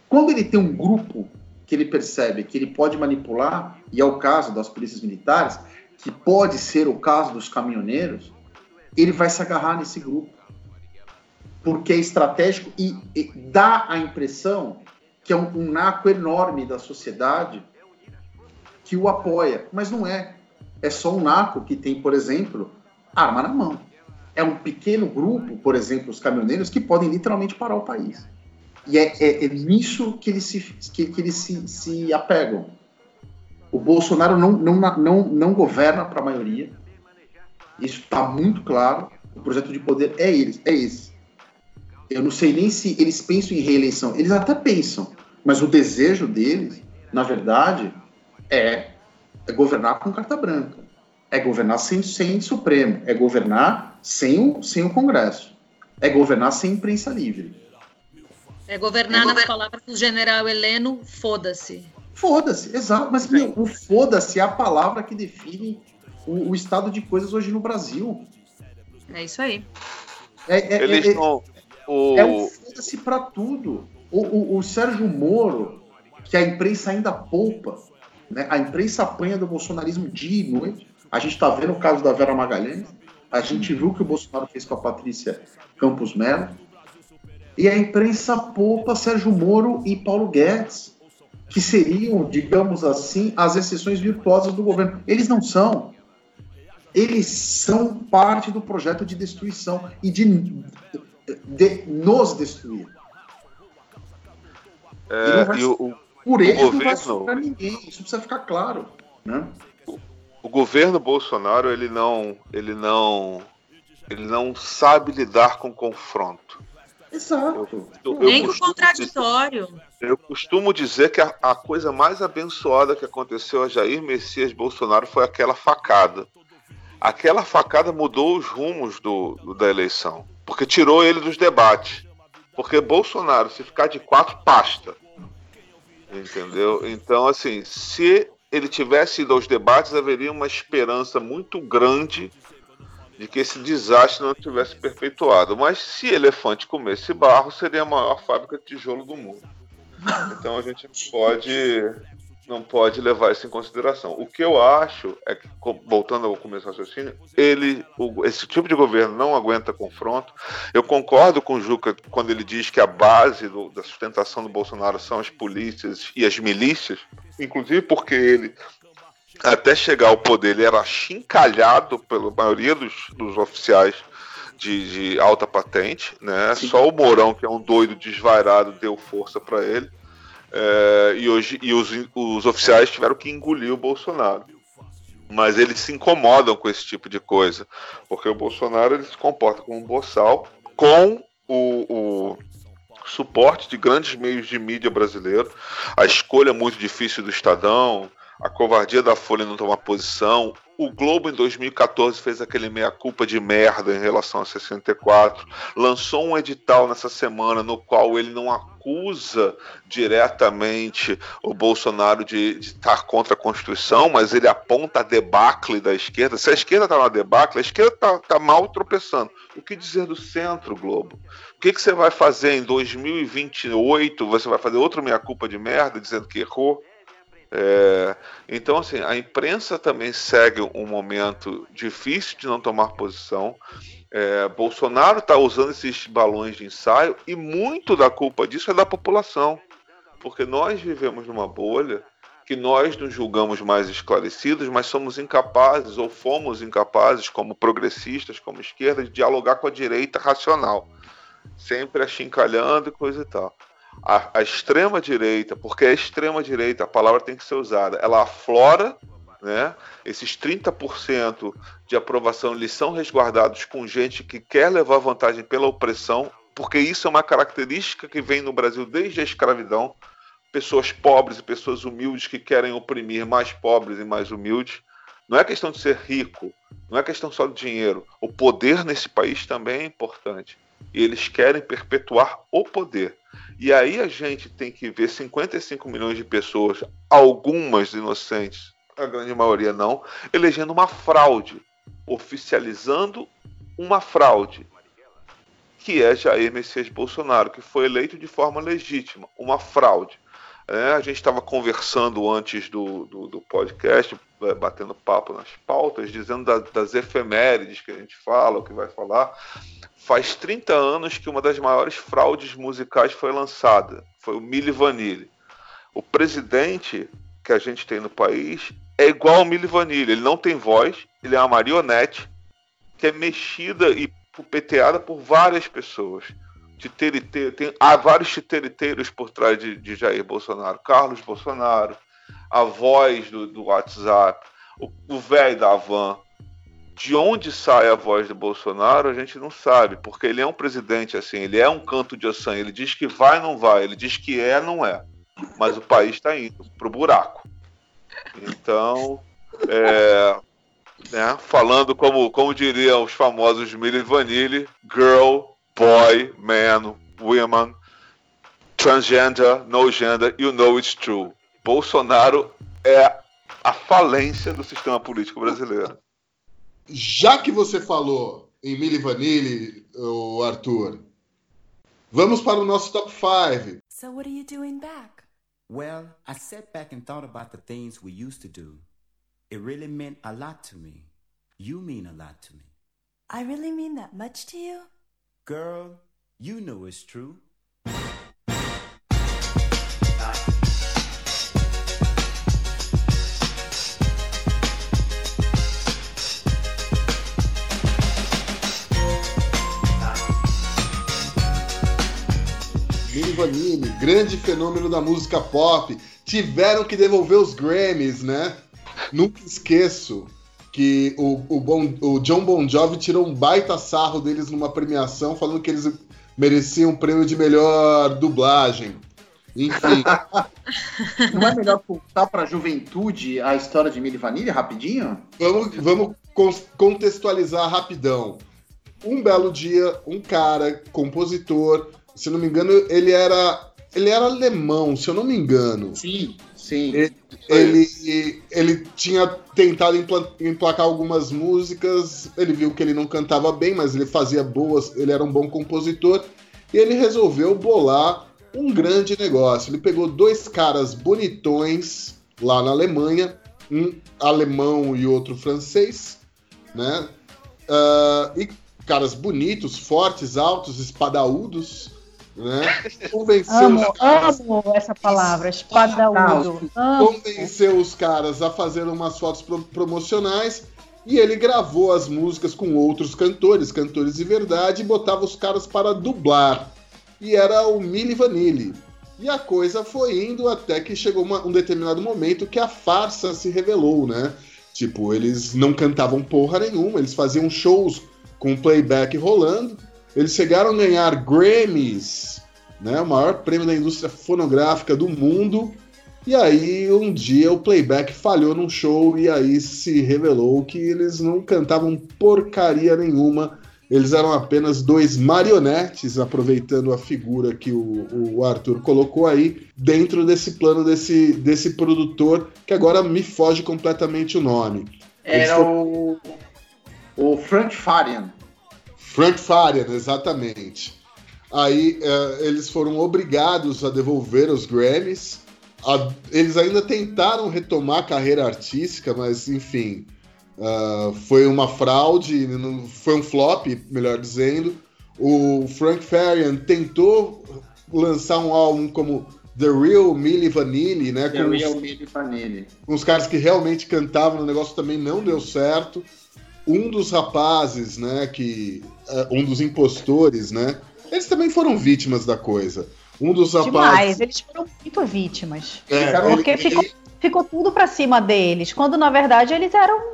Quando ele tem um grupo que ele percebe que ele pode manipular, e é o caso das polícias militares, que pode ser o caso dos caminhoneiros, ele vai se agarrar nesse grupo. Porque é estratégico e, e dá a impressão que é um, um naco enorme da sociedade que o apoia, mas não é. É só um naco que tem, por exemplo, arma na mão. É um pequeno grupo, por exemplo, os caminhoneiros, que podem literalmente parar o país. E é, é, é nisso que eles, se, que, que eles se, se apegam. O Bolsonaro não, não, não, não governa para a maioria. Isso está muito claro. O projeto de poder é eles, é esse. Eu não sei nem se eles pensam em reeleição. Eles até pensam, mas o desejo deles, na verdade, é, é governar com carta branca, é governar sem, sem Supremo, é governar sem o, sem o Congresso, é governar sem imprensa livre. É governar, é nas palavras do general Heleno, foda-se. Foda-se, exato. Mas meu, o foda-se é a palavra que define o, o, estado de coisas hoje no Brasil. É isso aí. É, é, Eles é, não, o... é um foda-se para tudo. O, o, o Sérgio Moro, que a imprensa ainda poupa, né? A imprensa apanha do bolsonarismo dia e noite. A gente está vendo o caso da Vera Magalhães. A gente viu o que o Bolsonaro fez com a Patrícia Campos Melo. E a imprensa poupa Sérgio Moro e Paulo Guedes, que seriam, digamos assim, as exceções virtuosas do governo. Eles não são. Eles são parte do projeto de destruição e de, de nos destruir. É, vai... e o, por eles governo, não ninguém, isso precisa ficar claro. Né? O, o governo Bolsonaro ele não, ele não, ele não sabe lidar com confronto. Exato. Eu- eu Nem com costumo contraditório. Eu costumo dizer que a, a coisa mais abençoada que aconteceu a Jair Messias Bolsonaro foi aquela facada. Aquela facada mudou os rumos do, do- da eleição, porque tirou ele dos debates. Porque Bolsonaro, se ficar de quatro, pasta. Entendeu? Então, assim, se ele tivesse ido aos debates, haveria uma esperança muito grande de que esse desastre não tivesse perpetuado. Mas se elefante comesse barro, seria a maior fábrica de tijolo do mundo. Então a gente pode, não pode levar isso em consideração. O que eu acho é que, voltando ao começo do raciocínio, ele, o- esse tipo de governo não aguenta confronto. Eu concordo com o Juca quando ele diz que a base do- da sustentação do Bolsonaro são as polícias e as milícias, inclusive porque ele até chegar ao poder, ele era chincalhado pela maioria dos, dos oficiais de, de alta patente, né? Sim. Só o Mourão, que é um doido desvairado, deu força para ele. É, e hoje e os, os oficiais tiveram que engolir o Bolsonaro. Mas eles se incomodam com esse tipo de coisa, porque o Bolsonaro ele se comporta como um boçal com o, o suporte de grandes meios de mídia brasileiro, a escolha muito difícil do Estadão, a covardia da Folha não tomar posição. O Globo em 2014 fez aquele meia-culpa de merda em relação a 64. Lançou um edital nessa semana no qual ele não acusa diretamente o Bolsonaro de, de estar contra a Constituição, mas ele aponta a debacle da esquerda. Se a esquerda está na debacle, a esquerda está mal tropeçando. O que dizer do centro, Globo? O que, que você vai fazer em 2028? Você vai fazer outra meia-culpa de merda dizendo que errou? É, então, assim, a imprensa também segue um momento difícil de não tomar posição. É, Bolsonaro está usando esses balões de ensaio e muito da culpa disso é da população, porque nós vivemos numa bolha que nós nos julgamos mais esclarecidos, mas somos incapazes ou fomos incapazes, como progressistas, como esquerda, de dialogar com a direita racional, sempre achincalhando e coisa e tal a, a extrema direita, porque a extrema direita, a palavra tem que ser usada, ela aflora, né? Esses 30% de aprovação eles são resguardados com gente que quer levar vantagem pela opressão, porque isso é uma característica que vem no Brasil desde a escravidão. Pessoas pobres e pessoas humildes que querem oprimir mais pobres e mais humildes. Não é questão de ser rico, não é questão só de dinheiro. O poder nesse país também é importante. E eles querem perpetuar o poder. E aí a gente tem que ver 55 milhões de pessoas, algumas inocentes, a grande maioria não, elegendo uma fraude, oficializando uma fraude, que é Jair Messias Bolsonaro, que foi eleito de forma legítima, uma fraude. É, a gente estava conversando antes do, do, do podcast, batendo papo nas pautas, dizendo da- das efemérides que a gente fala, o que vai falar. Faz 30 anos que uma das maiores fraudes musicais foi lançada. Foi o Milli Vanilli. O presidente que a gente tem no país é igual ao Milli Vanilli. Ele não tem voz, ele é uma marionete que é mexida e pupeteada por várias pessoas. Titirite- tem, há vários titeriteiros por trás de, de Jair Bolsonaro. Carlos Bolsonaro, a voz do, do WhatsApp, o- o velho da Havan. De onde sai a voz do Bolsonaro, a gente não sabe, porque ele é um presidente assim, ele é um canto de ossan, ele diz que vai, não vai, ele diz que é, não é. Mas o país está indo pro buraco. Então, é, né, falando como, como diriam os famosos Milli Vanilli, girl, boy, man, woman, transgender, no gender, you know it's true. Bolsonaro é a falência do sistema político brasileiro. Já que você falou em Milli Vanilli, ô Arthur, vamos para o nosso top 5. So what are you doing back? Well, I sat back and thought about the things we used to do. It really meant a lot to me. You mean a lot to me. I really mean that much to you? Girl, you know it's true. Vanilli, grande fenômeno da música pop, tiveram que devolver os Grammys, né? Nunca esqueço que o, o, Bon- o John Bon Jovi tirou um baita sarro deles numa premiação, falando que eles merecia um prêmio de melhor dublagem. Enfim, Não é melhor contar pra juventude a história de Milli Vanilli rapidinho? vamos, vamos con- contextualizar rapidão. Um belo dia, um cara, compositor, se não me engano, ele era. Ele era alemão, se eu não me engano. Sim, sim. Ele- Ele, ele tinha tentado empla- emplacar algumas músicas, ele viu que ele não cantava bem, mas ele fazia boas, ele era um bom compositor, e ele resolveu bolar um grande negócio. Ele pegou dois caras bonitões lá na Alemanha, um alemão e outro francês, né? Ah, e caras bonitos, fortes, altos, espadaúdos, né? Convenceu Amo, os caras amo essa palavra, espadaúdo. Convenceu os caras a fazer umas fotos pro- promocionais e ele gravou as músicas com outros cantores, cantores de verdade, e botava os caras para dublar. E era o Milli Vanilli. E a coisa foi indo até que chegou uma- um determinado momento que a farsa se revelou, né? Tipo, eles não cantavam porra nenhuma, eles faziam shows com playback rolando. Eles chegaram a ganhar Grammys, né? O maior prêmio da indústria fonográfica do mundo. E aí, um dia, o playback falhou num show e aí se revelou que eles não cantavam porcaria nenhuma. Eles eram apenas dois marionetes, aproveitando a figura que o, o Arthur colocou aí, dentro desse plano desse, desse produtor, que agora me foge completamente o nome. Era o, o Frank Farian. Frank Farian, exatamente. Aí eh, eles foram obrigados a devolver os Grammys. A- eles ainda tentaram retomar a carreira artística, mas enfim, ah, foi uma fraude, não- foi um flop, melhor dizendo. O Frank Farian tentou lançar um álbum como The Real Milli Vanilli, né? The com os- Real Milli Vanilli. com os caras que realmente cantavam, o negócio também não deu certo. Um dos rapazes, né, que é, um dos impostores, né, eles também foram vítimas da coisa. Um dos Demais, rapazes, eles foram muito vítimas. é, Porque ele- ficou, ele- ficou tudo pra cima deles, quando na verdade eles eram.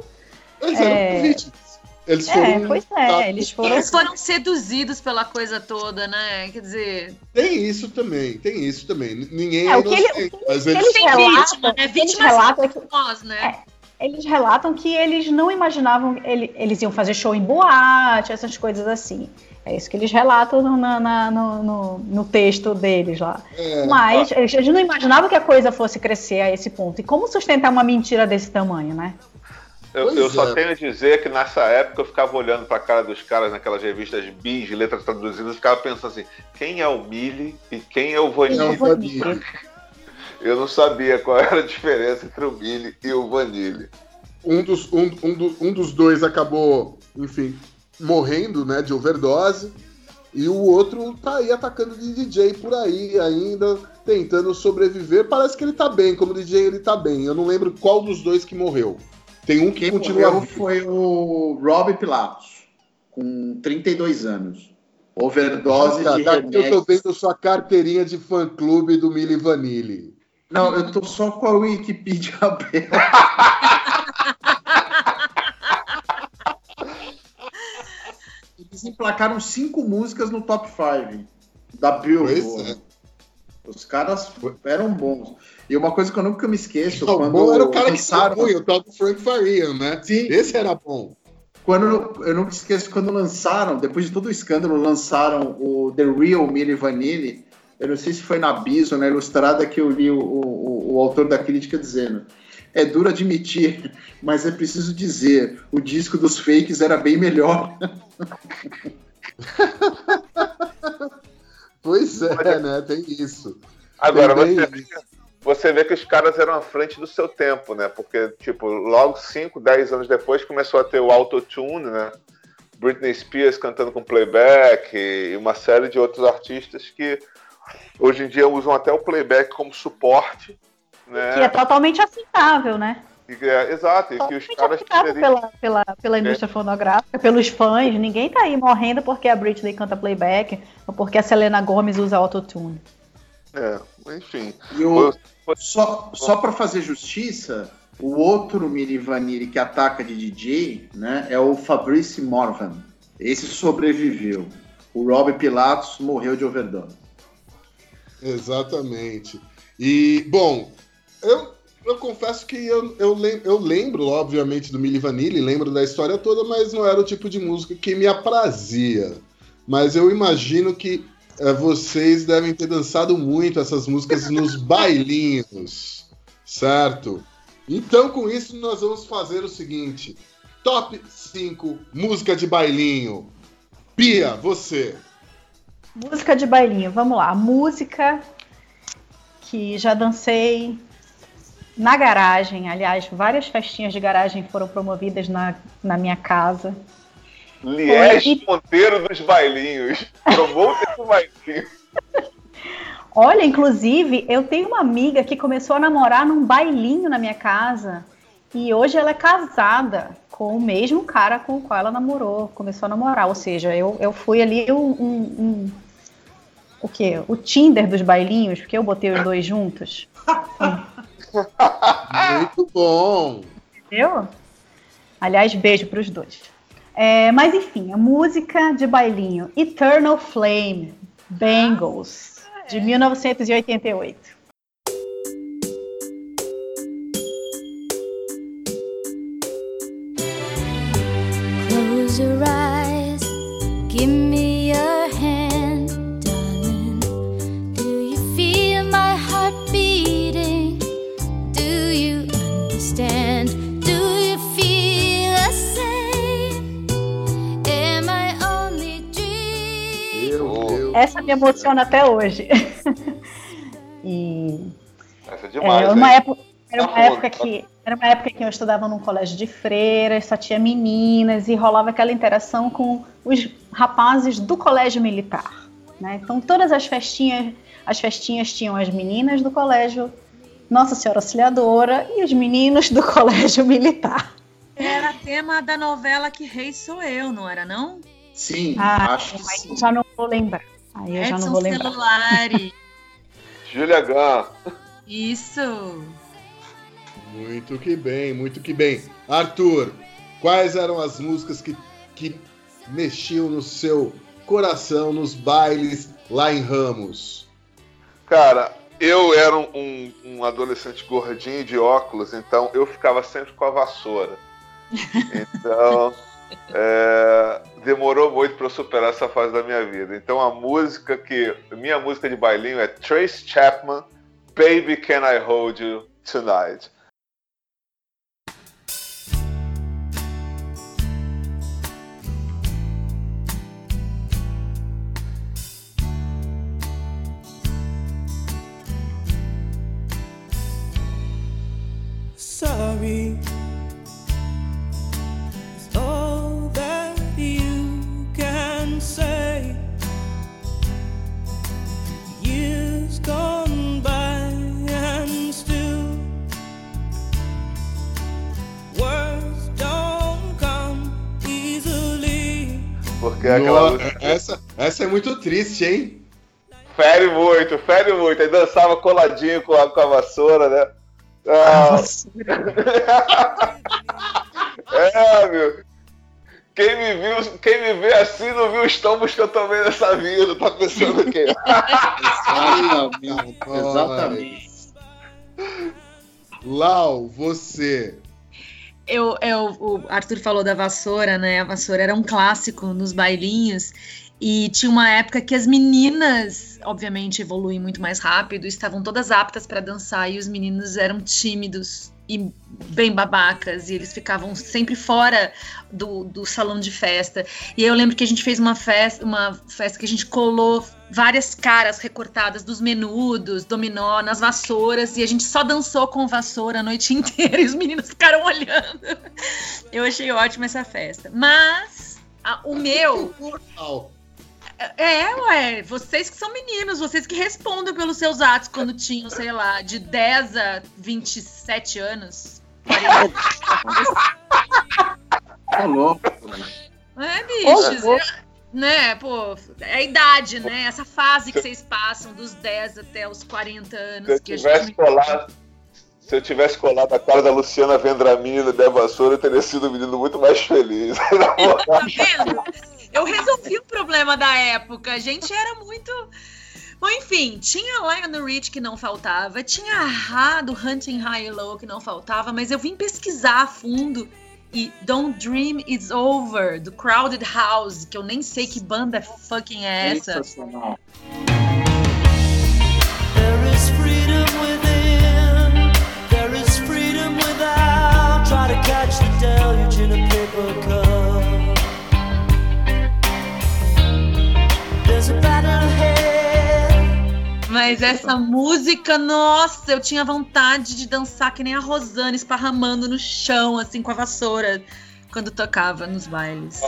eles eram é. vítimas. Eles É, foram, pois é, eles foram. Eles foram seduzidos pela coisa toda, né? Quer dizer, Tem isso também, tem isso também. Ninguém é, É, o que ele- inocente, mas eles eles tem relatam- vítima, né? Vítima é nós, né? Eles relatam que eles não imaginavam ele- eles iam fazer show em boate, essas coisas assim. É isso que eles relatam no, na- na- no, no- no texto deles lá. É, Mas eles, eles não imaginavam que a coisa fosse crescer a esse ponto. E como sustentar uma mentira desse tamanho, né? Eu, eu só é. tenho a dizer que nessa época eu ficava olhando pra cara dos caras naquelas revistas bis, letras traduzidas, e ficava pensando assim: quem é o Milli e quem é o Vanille? é Vanille. Eu não sabia qual era a diferença entre o Milli e o Vanille. um dos, um, um do- um dos dois acabou, enfim, morrendo, né, de overdose. E o outro tá aí atacando de DJ por aí ainda, tentando sobreviver. Parece que ele tá bem, como DJ ele tá bem. Eu não lembro qual dos dois que morreu. Tem um que Quem continua morreu foi o Rob Pilatos, com 32 anos. Overdose de daqui eu tô vendo sua carteirinha de fã-clube do Mili Vanille. Não, eu tô só com a Wikipedia aberta. Eles emplacaram cinco músicas no top 5 da Billboard. É. Os caras eram bons. E uma coisa que eu nunca me esqueço, O quando bom era o cara que lançaram, foi ruim, o tal do Frank Farian, né? Sim. Esse era bom. quando eu nunca esqueço quando lançaram, depois de todo o escândalo, lançaram o The Real Milli Vanilli. Eu não sei se foi na Bis ou na Ilustrada que eu li o, o, o autor da crítica dizendo. É duro admitir, mas é preciso dizer, o disco dos fakes era bem melhor. Pois é, né? Tem isso. Agora, Também- você você vê que os caras eram à frente do seu tempo, né? Porque, tipo, logo 5, 10 anos depois começou a ter o autotune, né? Britney Spears cantando com playback e uma série de outros artistas que hoje em dia usam até o playback como suporte, né? Que é totalmente aceitável, né? E é- exato, e que os caras pela, pela, pela indústria fonográfica, pelos fãs. Ninguém tá aí morrendo porque a Britney canta playback ou porque a Selena Gomez usa autotune. É, enfim. E o, Foi- só só para fazer justiça, o outro Milli Vanilli que ataca de DJ né, é o Fabrice Morvan. Esse sobreviveu. O Rob Pilatos morreu de overdose. Exatamente. E, bom, eu, eu confesso que eu, eu, eu lembro, obviamente, do Milli Vanilli, lembro da história toda, mas não era o tipo de música que me aprazia. Mas eu imagino que eh, vocês devem ter dançado muito essas músicas nos bailinhos, certo? Então, com isso, nós vamos fazer o seguinte: Top 5 música de bailinho. Pia, você. Música de bailinho, vamos lá. Música que já dancei na garagem. Aliás, várias festinhas de garagem foram promovidas na, na minha casa. Liés Monteiro dos bailinhos. Promoter do bailinho. Olha, inclusive, eu tenho uma amiga que começou a namorar num bailinho na minha casa e hoje ela é casada com o mesmo cara com o qual ela namorou, começou a namorar. Ou seja, eu, eu fui ali um- um- o quê? O Tinder dos bailinhos, porque eu botei os dois juntos. Muito bom. Entendeu? Aliás, beijo para os dois. É, mas enfim, a música de bailinho Eternal Flame, Bangles, de 1988. Close your eyes, give me Essa me emociona até hoje. e Essa é é, demais, era uma hein? época, era uma época que era uma época que eu estudava num colégio de freiras, só tinha meninas e rolava aquela interação com os rapazes do colégio militar. né? Então todas as festinhas, as festinhas tinham as meninas do colégio Nossa Senhora Auxiliadora e os meninos do colégio militar. Era tema da novela Que Rei Sou Eu, não era não? Sim, Ah, acho que sim. já não vou lembrar. Aí eu já não Edson vou lembrar. Celulari. Julia Gunn. Isso. Muito que bem, muito que bem. Arthur, quais eram as músicas que, que mexiam no seu coração nos bailes lá em Ramos? Cara, eu era um, um- um adolescente gordinho de óculos, então eu ficava sempre com a vassoura. Então, é, demorou muito para eu superar essa fase da minha vida. Então, a música que. Minha música de bailinho é Trace Chapman, Baby Can I Hold You Tonight. sorry É aquela Nossa, música essa, essa é muito triste, hein? fere muito, fere muito. Aí dançava coladinho com a, com a vassoura, né? Ah, É, meu. Quem me, viu, quem me vê assim não viu os tombos que eu tomei nessa vida. Tá pensando o quê? Exatamente. Exatamente. Lau, você. Eu, eu, o Arthur falou da vassoura, né? A vassoura era um clássico nos bailinhos. E tinha uma época que as meninas, obviamente, evoluem muito mais rápido, estavam todas aptas para dançar e os meninos eram tímidos e bem babacas, e eles ficavam sempre fora do, do salão de festa. E eu lembro que a gente fez uma festa, uma festa que a gente colou várias caras recortadas dos menudos, dominó, nas vassouras, e a gente só dançou com vassoura a noite inteira e os meninos ficaram olhando. Eu achei ótima essa festa. Mas a- o meu. É, ué, vocês que são meninos, vocês que respondam pelos seus atos quando tinham, sei lá, de 10 a 27 anos. 40. Tá louco. É, bichos. é- né, pô, é a idade, né? Essa fase que vocês passam dos 10 até os 40 Se anos. eu que a tivesse gente... colado. Se eu tivesse colado a cara da Luciana Vendramini no Dé Vassoura, eu teria sido um menino muito mais feliz. Tá vendo? Eu resolvi o problema da época. A gente era muito. Bom, enfim, tinha Lionel Rich que não faltava, tinha a do Hunting High and Low que não faltava, mas eu vim pesquisar a fundo e Don't Dream It's Over, do Crowded House, que eu nem sei que banda fucking é essa. Sensacional. There is freedom within. There is freedom without. Try to catch the deluge in a paper cup. Mas essa música, nossa, eu tinha vontade de dançar que nem a Rosana, esparramando no chão, assim, com a vassoura, quando tocava nos bailes.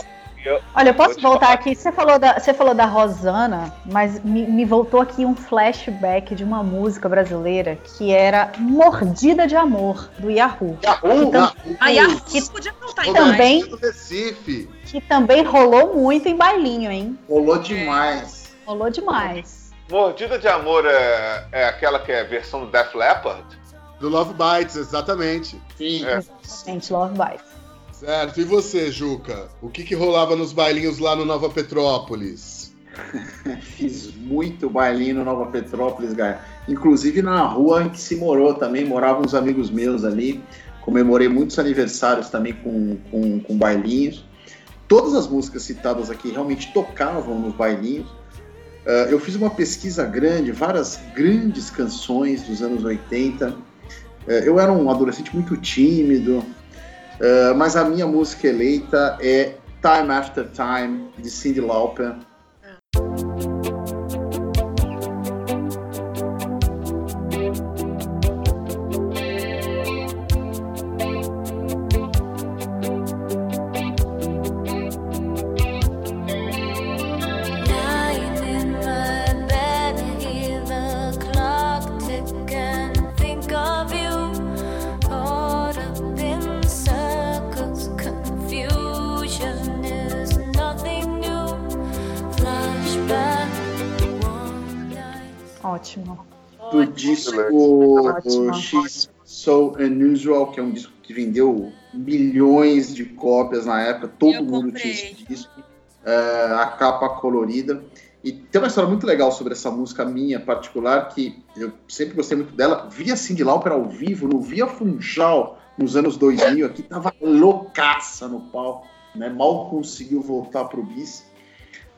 Eu- Olha, eu posso voltar falar. aqui? Você falou, da, você falou da Rosana, mas me, me voltou aqui um flashback de uma música brasileira que era Mordida de Amor, do Yahoo. Yahoo! Então- Aí a que- podia faltar que em também- do Recife. Que também rolou muito em bailinho, hein? Rolou demais. Rolou demais. Mordida de Amor é, é aquela que é a versão do Def Leppard? Do Love Bites, exatamente. Sim. É. Gente, Love Bites. Certo. E você, Juca? O que, que rolava nos bailinhos lá no Nova Petrópolis? Fiz muito bailinho no Nova Petrópolis, Gaia. Inclusive na rua em que se morou também, moravam uns amigos meus ali. Comemorei muitos aniversários também com, com, com bailinhos. Todas as músicas citadas aqui realmente tocavam nos bailinhos. Ah, eu fiz uma pesquisa grande, várias grandes canções dos anos 80. Eh, eu era um adolescente muito tímido, ah, mas a minha música eleita é Time After Time, de Cyndi Lauper. X So Unusual, que é um disco que vendeu milhões de cópias na época, todo Eu mundo comprei. tinha esse disco, é, a capa colorida. E tem uma história muito legal sobre essa música minha particular, que eu sempre gostei muito dela. Vi a Cyndi Lauper ao vivo, no Via Funchal, nos anos 2000, aqui tava loucaça no palco, né? mal conseguiu voltar pro bis.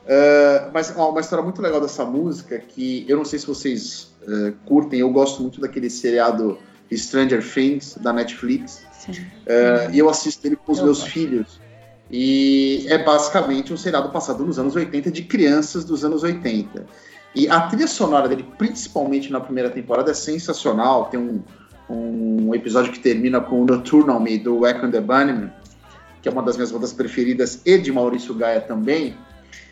É, mas ó, uma história muito legal dessa música, que eu não sei se vocês é, curtem, eu gosto muito daquele seriado Stranger Things, da Netflix, Sim. é, e eu assisto ele com os Eu meus gosto. filhos. E é basicamente um seriado passado nos anos 80 de crianças dos anos 80. E a trilha sonora dele, principalmente na primeira temporada, é sensacional. Tem um, um episódio que termina com o Nocturnal Me, do Echo and the Bunnymen, que é uma das minhas bandas preferidas, e de Maurício Gaia também.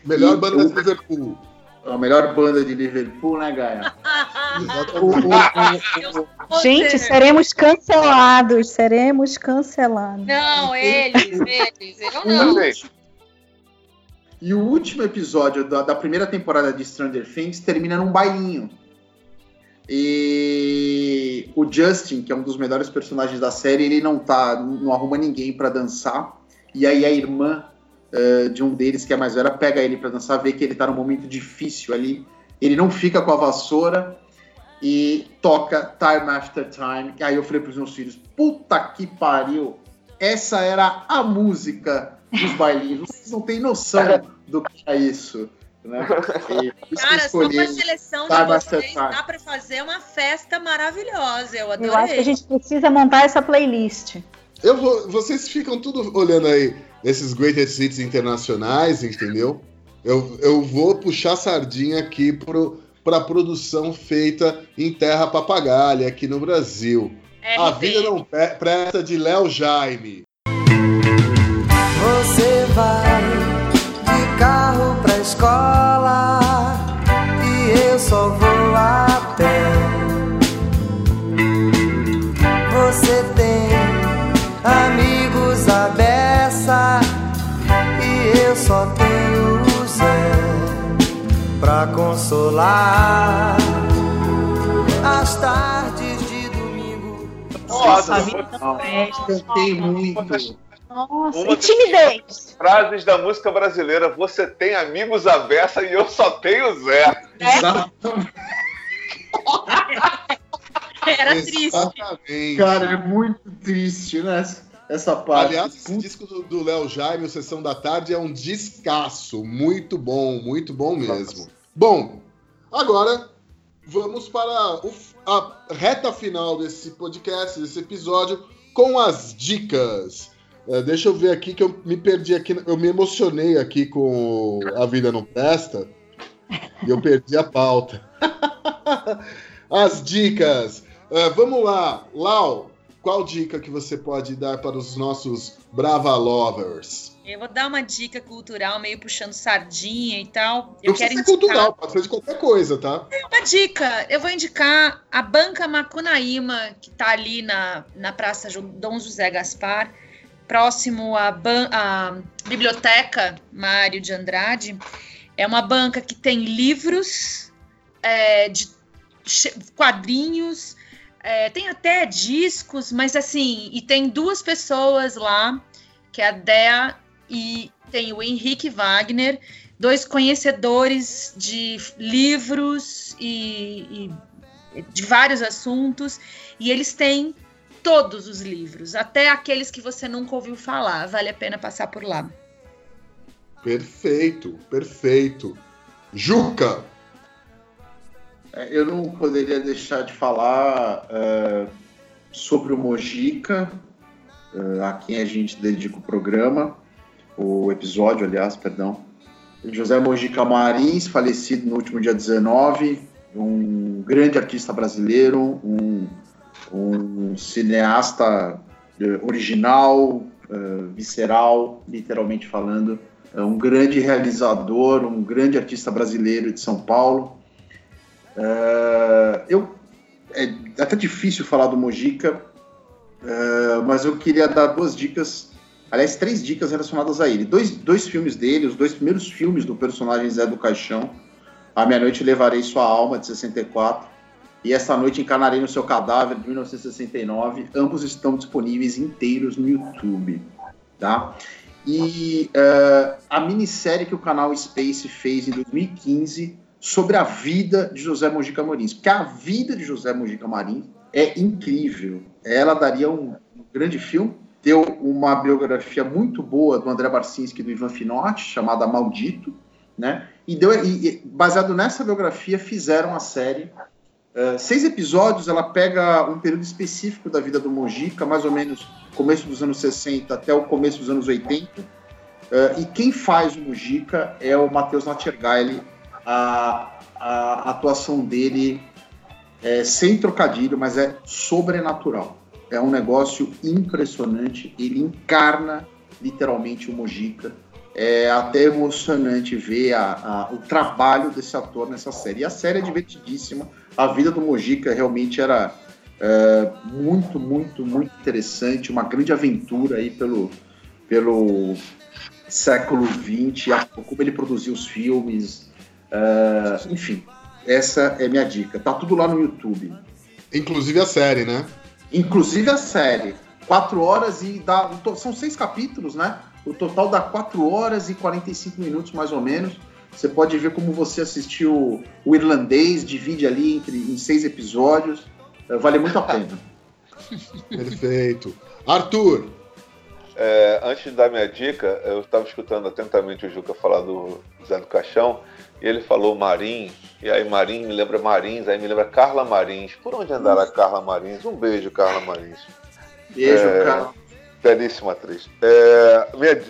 Melhor E banda eu- de Liverpool. A melhor banda de Liverpool, né, Gaia? Gente, seremos cancelados. Seremos cancelados. Não, eles, eles. Eu não. Gente, E o último episódio da, da primeira temporada de Stranger Things termina num bailinho. E o Justin, que é um dos melhores personagens da série, ele não tá, não arruma ninguém pra dançar. E aí a irmã eh, de um deles, que é mais velha, pega ele pra dançar, vê que ele tá num momento difícil ali. Ele não fica com a vassoura e toca Time After Time. Aí eu falei pros meus filhos: puta que pariu! Essa era a música dos bailinhos. Vocês não têm noção do que é isso. Né? Cara, só com a escolhi seleção Time de After vocês Time. dá pra fazer uma festa maravilhosa. Eu adorei. Eu acho que a gente precisa montar essa playlist. Eu vou, vocês ficam tudo olhando aí esses greatest hits internacionais, entendeu? Eu, eu vou puxar sardinha aqui pro, pra produção feita em terra papagaia aqui no Brasil. A RP. vida não presta de Léo Jaime. Você vai de carro pra escola e eu só vou pra consolar as tardes de domingo. nossa, A vida não presta. Cantei muito. Nossa, Uma e timidez. Frases da música brasileira. Você tem amigos à beça e eu só tenho Zé. Exato. Era triste. Exatamente. Cara, é muito triste, né? Essa parte. Aliás, esse disco do- do Léo Jaime, o Sessão da Tarde, é um descasso. Muito bom, muito bom mesmo. Bom, agora vamos para o- a reta final desse podcast, desse episódio, com as dicas. É, deixa eu ver aqui que eu me perdi aqui, eu me emocionei aqui com A Vida Não Presta e eu perdi a pauta. As dicas. É, vamos lá, Lau, qual dica que você pode dar para os nossos Brava Lovers? Eu vou dar uma dica cultural, meio puxando sardinha e tal. Não Eu quero indicar cultural, pode ser de qualquer coisa, tá? uma dica. Eu vou indicar a Banca Macunaíma, que está ali na, na Praça Dom José Gaspar, próximo à, ban- à Biblioteca Mário de Andrade. É uma banca que tem livros, é, de quadrinhos, é, tem até discos, mas assim, e tem duas pessoas lá, que é a Dea e tem o Henrique Wagner, dois conhecedores de livros e, e de vários assuntos, e eles têm todos os livros, até aqueles que você nunca ouviu falar. Vale a pena passar por lá. Perfeito, perfeito. Juca, Eu não poderia deixar de falar é, sobre o Mojica, é, a quem a gente dedica o programa, o episódio, aliás, perdão. José Mojica Marins, falecido no último dia 19, um grande artista brasileiro, um, um cineasta original, eh, visceral, literalmente falando, é um grande realizador, um grande artista brasileiro de São Paulo. Eh, eu é até difícil falar do Mojica, eh, mas eu queria dar duas dicas, aliás, três dicas relacionadas a ele. Dois, dois filmes dele, os dois primeiros filmes do personagem Zé do Caixão, A Meia Noite Levarei Sua Alma, de 64, e Esta Noite Encarnarei no Seu Cadáver, de 1969. Ambos estão disponíveis inteiros no YouTube, tá? E eh, a minissérie que o canal Space fez em 2015 sobre a vida de José Mojica Marins, porque a vida de José Mojica Marins é incrível. Ela daria um, um grande filme. Deu uma biografia muito boa do André Barcinski e do Ivan Finotti, chamada Maldito, né? E, deu, e, baseado nessa biografia fizeram a série. Uh, seis episódios, ela pega um período específico da vida do Mojica, mais ou menos começo dos anos 60 até o começo dos anos 80. Uh, e quem faz o Mujica é o Matheus Natchergaile. A, a atuação dele é sem trocadilho, mas é sobrenatural. É um negócio impressionante. Ele encarna literalmente o Mujica. É até emocionante ver a, a, o trabalho desse ator nessa série. E a série é divertidíssima. A vida do Mojica realmente era é, muito, muito, muito interessante. Uma grande aventura aí pelo, pelo século XX, como ele produziu os filmes. É, enfim, essa é minha dica. Tá tudo lá no YouTube. inclusive a série, né? Inclusive a série. Quatro horas e dá. São seis capítulos, né? O total dá 4 horas e 45 minutos, mais ou menos. Você pode ver como você assistiu o irlandês, divide ali entre, em seis episódios. Eh, Vale muito a pena. Perfeito. Arthur, É, antes de dar minha dica, eu estava escutando atentamente o Juca falar do Zé do Caixão, e ele falou Marins, e aí Marins me lembra Marins, aí me lembra Carla Marins. Por onde andará Carla Marins? Um beijo, Carla Marins. Beijo, É. cara. Belíssima atriz. É, minha-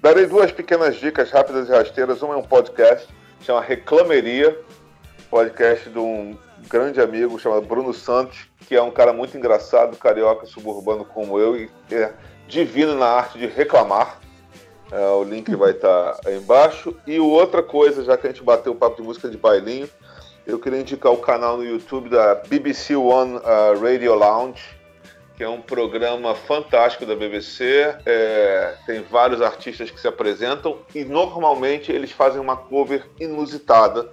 darei duas pequenas dicas rápidas e rasteiras. Uma é um podcast, chama Reclameria, podcast de um grande amigo chamado Bruno Santos, que é um cara muito engraçado, carioca, suburbano como eu, e é divino na arte de reclamar. É, o link vai estar aí embaixo. E outra coisa, já que a gente bateu o papo de música de bailinho, eu queria indicar o canal no YouTube da BBC One uh, Radio Lounge, que é um programa fantástico da BBC. É, tem vários artistas que se apresentam e normalmente eles fazem uma cover inusitada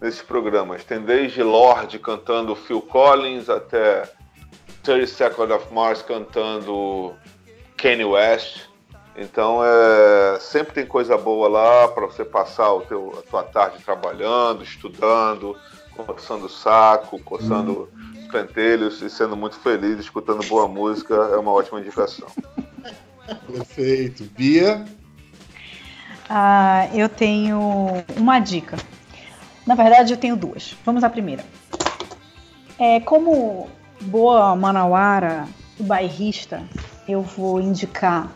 nesses programas. Tem desde Lorde cantando Phil Collins até 30 Seconds of Mars cantando Kanye West. Então, é, sempre tem coisa boa lá para você passar o teu, a tua tarde trabalhando, estudando, coçando o saco, coçando os pentelhos e sendo muito feliz, escutando boa música. É uma ótima indicação. Perfeito. Bia? Ah, eu tenho uma dica. Na verdade, eu tenho duas. Vamos à primeira. É, como boa manauara bairrista, eu vou indicar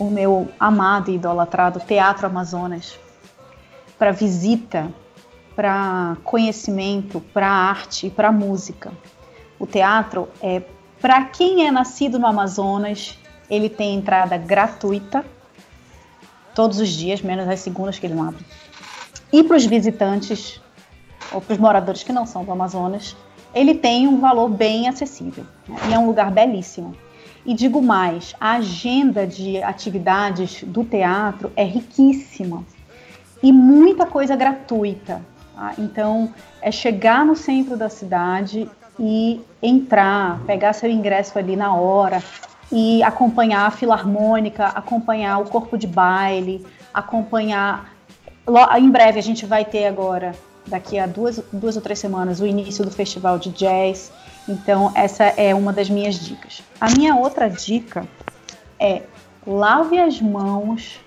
o meu amado e idolatrado Teatro Amazonas para visita, para conhecimento, para arte e para música. O teatro é para quem é nascido no Amazonas, ele tem entrada gratuita todos os dias, menos as segundas que ele não abre. E para os visitantes, ou para os moradores que não são do Amazonas, ele tem um valor bem acessível. né? E é um lugar belíssimo. E digo mais, a agenda de atividades do teatro é riquíssima e muita coisa gratuita. tá? Então, é chegar no centro da cidade e entrar, pegar seu ingresso ali na hora e acompanhar a filarmônica, acompanhar o corpo de baile, acompanhar. Em breve a gente vai ter agora, daqui a duas, duas ou três semanas, o início do festival de jazz. Então, essa é uma das minhas dicas. A minha outra dica é lave as mãos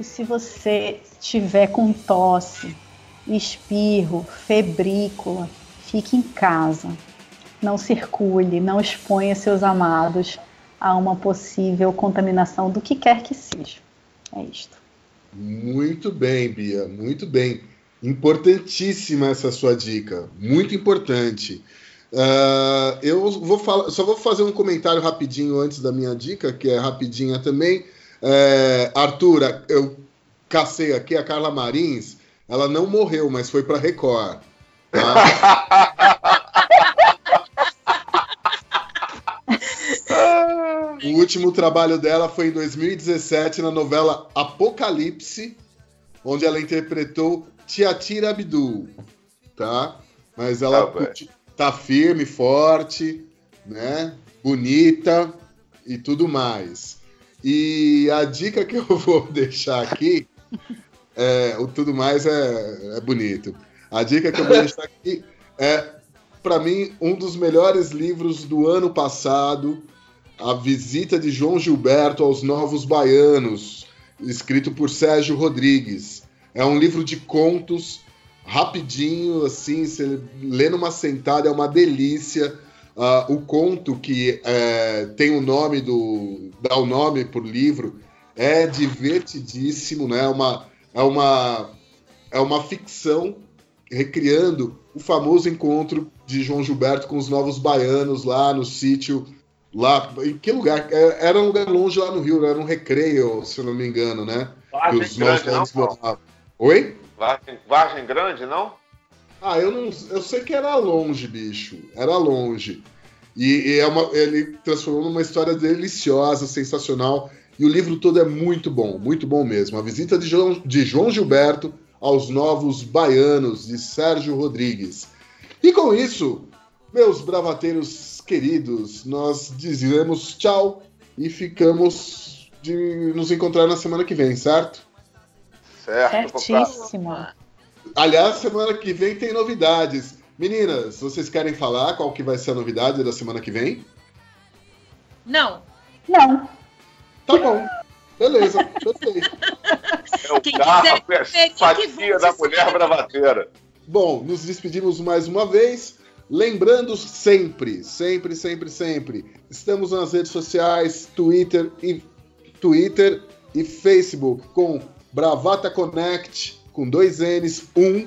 e se você tiver com tosse, espirro, febrícula, fique em casa. Não circule, não exponha seus amados a uma possível contaminação do que quer que seja. É isto. Muito bem, Bia, muito bem. Importantíssima essa sua dica, muito importante. Ah, eu vou falar, só vou fazer um comentário rapidinho antes da minha dica, que é rapidinha também. É, Arthur, eu cacei aqui a Carla Marins, ela não morreu, mas foi para Record. tá? O último trabalho dela foi em 2017 na novela Apocalipse, onde ela interpretou Tiatira Abdul, tá? Mas ela Ah, curti- tá firme, forte, né? Bonita e tudo mais. E a dica que eu vou deixar aqui, é, o tudo mais é, é bonito. A dica que eu vou deixar aqui é, para mim, um dos melhores livros do ano passado, A Visita de João Gilberto aos Novos Baianos, escrito por Sérgio Rodrigues. É um livro de contos, rapidinho, assim, você lê numa sentada, é uma delícia. Ah, o conto que é, tem o nome do. dá o nome por livro é divertidíssimo, né? É uma, é uma, é uma ficção recriando o famoso encontro de João Gilberto com os novos baianos lá no sítio. Lá, em que lugar? É, Era um lugar longe lá no Rio, era um recreio, se eu não me engano, né? Que Vargem os Grande, não, moravam. Oi? Vargem, Vargem Grande, não? Ah, eu não. Eu sei que era longe, bicho. Era longe. E, e é uma, ele transformou numa história deliciosa, sensacional. E o livro todo é muito bom, muito bom mesmo. A visita de João, de João Gilberto aos novos baianos, de Sérgio Rodrigues. E com isso, meus bravateiros queridos, nós dizemos tchau e ficamos de nos encontrar na semana que vem, certo? Certo. Certíssimo. Aliás, semana que vem tem novidades. Meninas, vocês querem falar qual que vai ser a novidade da semana que vem? Não. Não. Tá bom. Beleza, perfeito. É o Quem carro, quiser é fatia da mulher bravateira. Bom, nos despedimos mais uma vez. Lembrando sempre, sempre, sempre, sempre, estamos nas redes sociais, Twitter e Twitter e Facebook com Bravata Connect com dois N's, um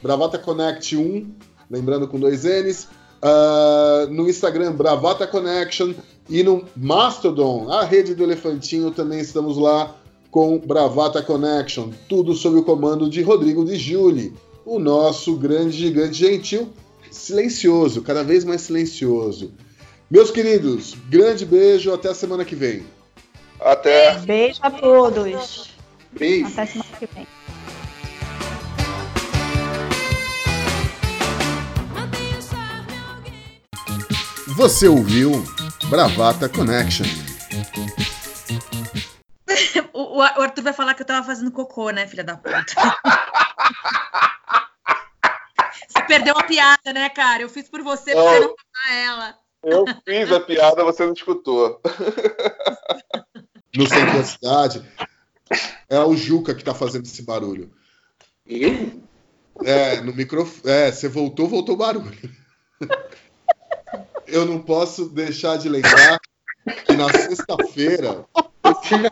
Bravata Connect 1, lembrando com dois N's, ah, no Instagram Bravata Connection e no Mastodon, a rede do Elefantinho, também estamos lá com Bravata Connection, tudo sob o comando de Rodrigo de Giuli, o nosso grande gigante gentil, silencioso, cada vez mais silencioso. Meus queridos, grande beijo, até a semana que vem. Até. Beijo a todos. Beijo. Até semana que vem. Você ouviu Bravata Connection. vai falar que eu tava fazendo cocô, né, filha da puta? Você perdeu a piada, né, cara? Eu fiz por você pra você não falar ela. Eu fiz a piada, você não escutou. No centro da cidade. É o Juca que tá fazendo esse barulho. Eu? É, no microfone. É, você voltou, voltou o barulho. Eu não posso deixar de lembrar que na sexta-feira. Eu tinha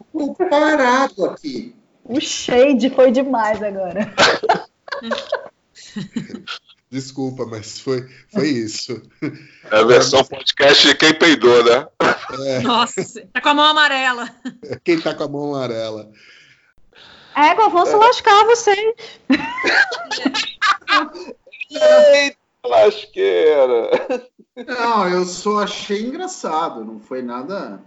parado aqui. O shade foi demais agora. Desculpa, mas foi, foi isso. É a versão podcast de quem peidou, né? É, Nossa, tá com a mão amarela. quem tá com a mão amarela. Égua, vão se lascar vocês. Eita, lasqueira! Não, eu só achei engraçado, não foi nada.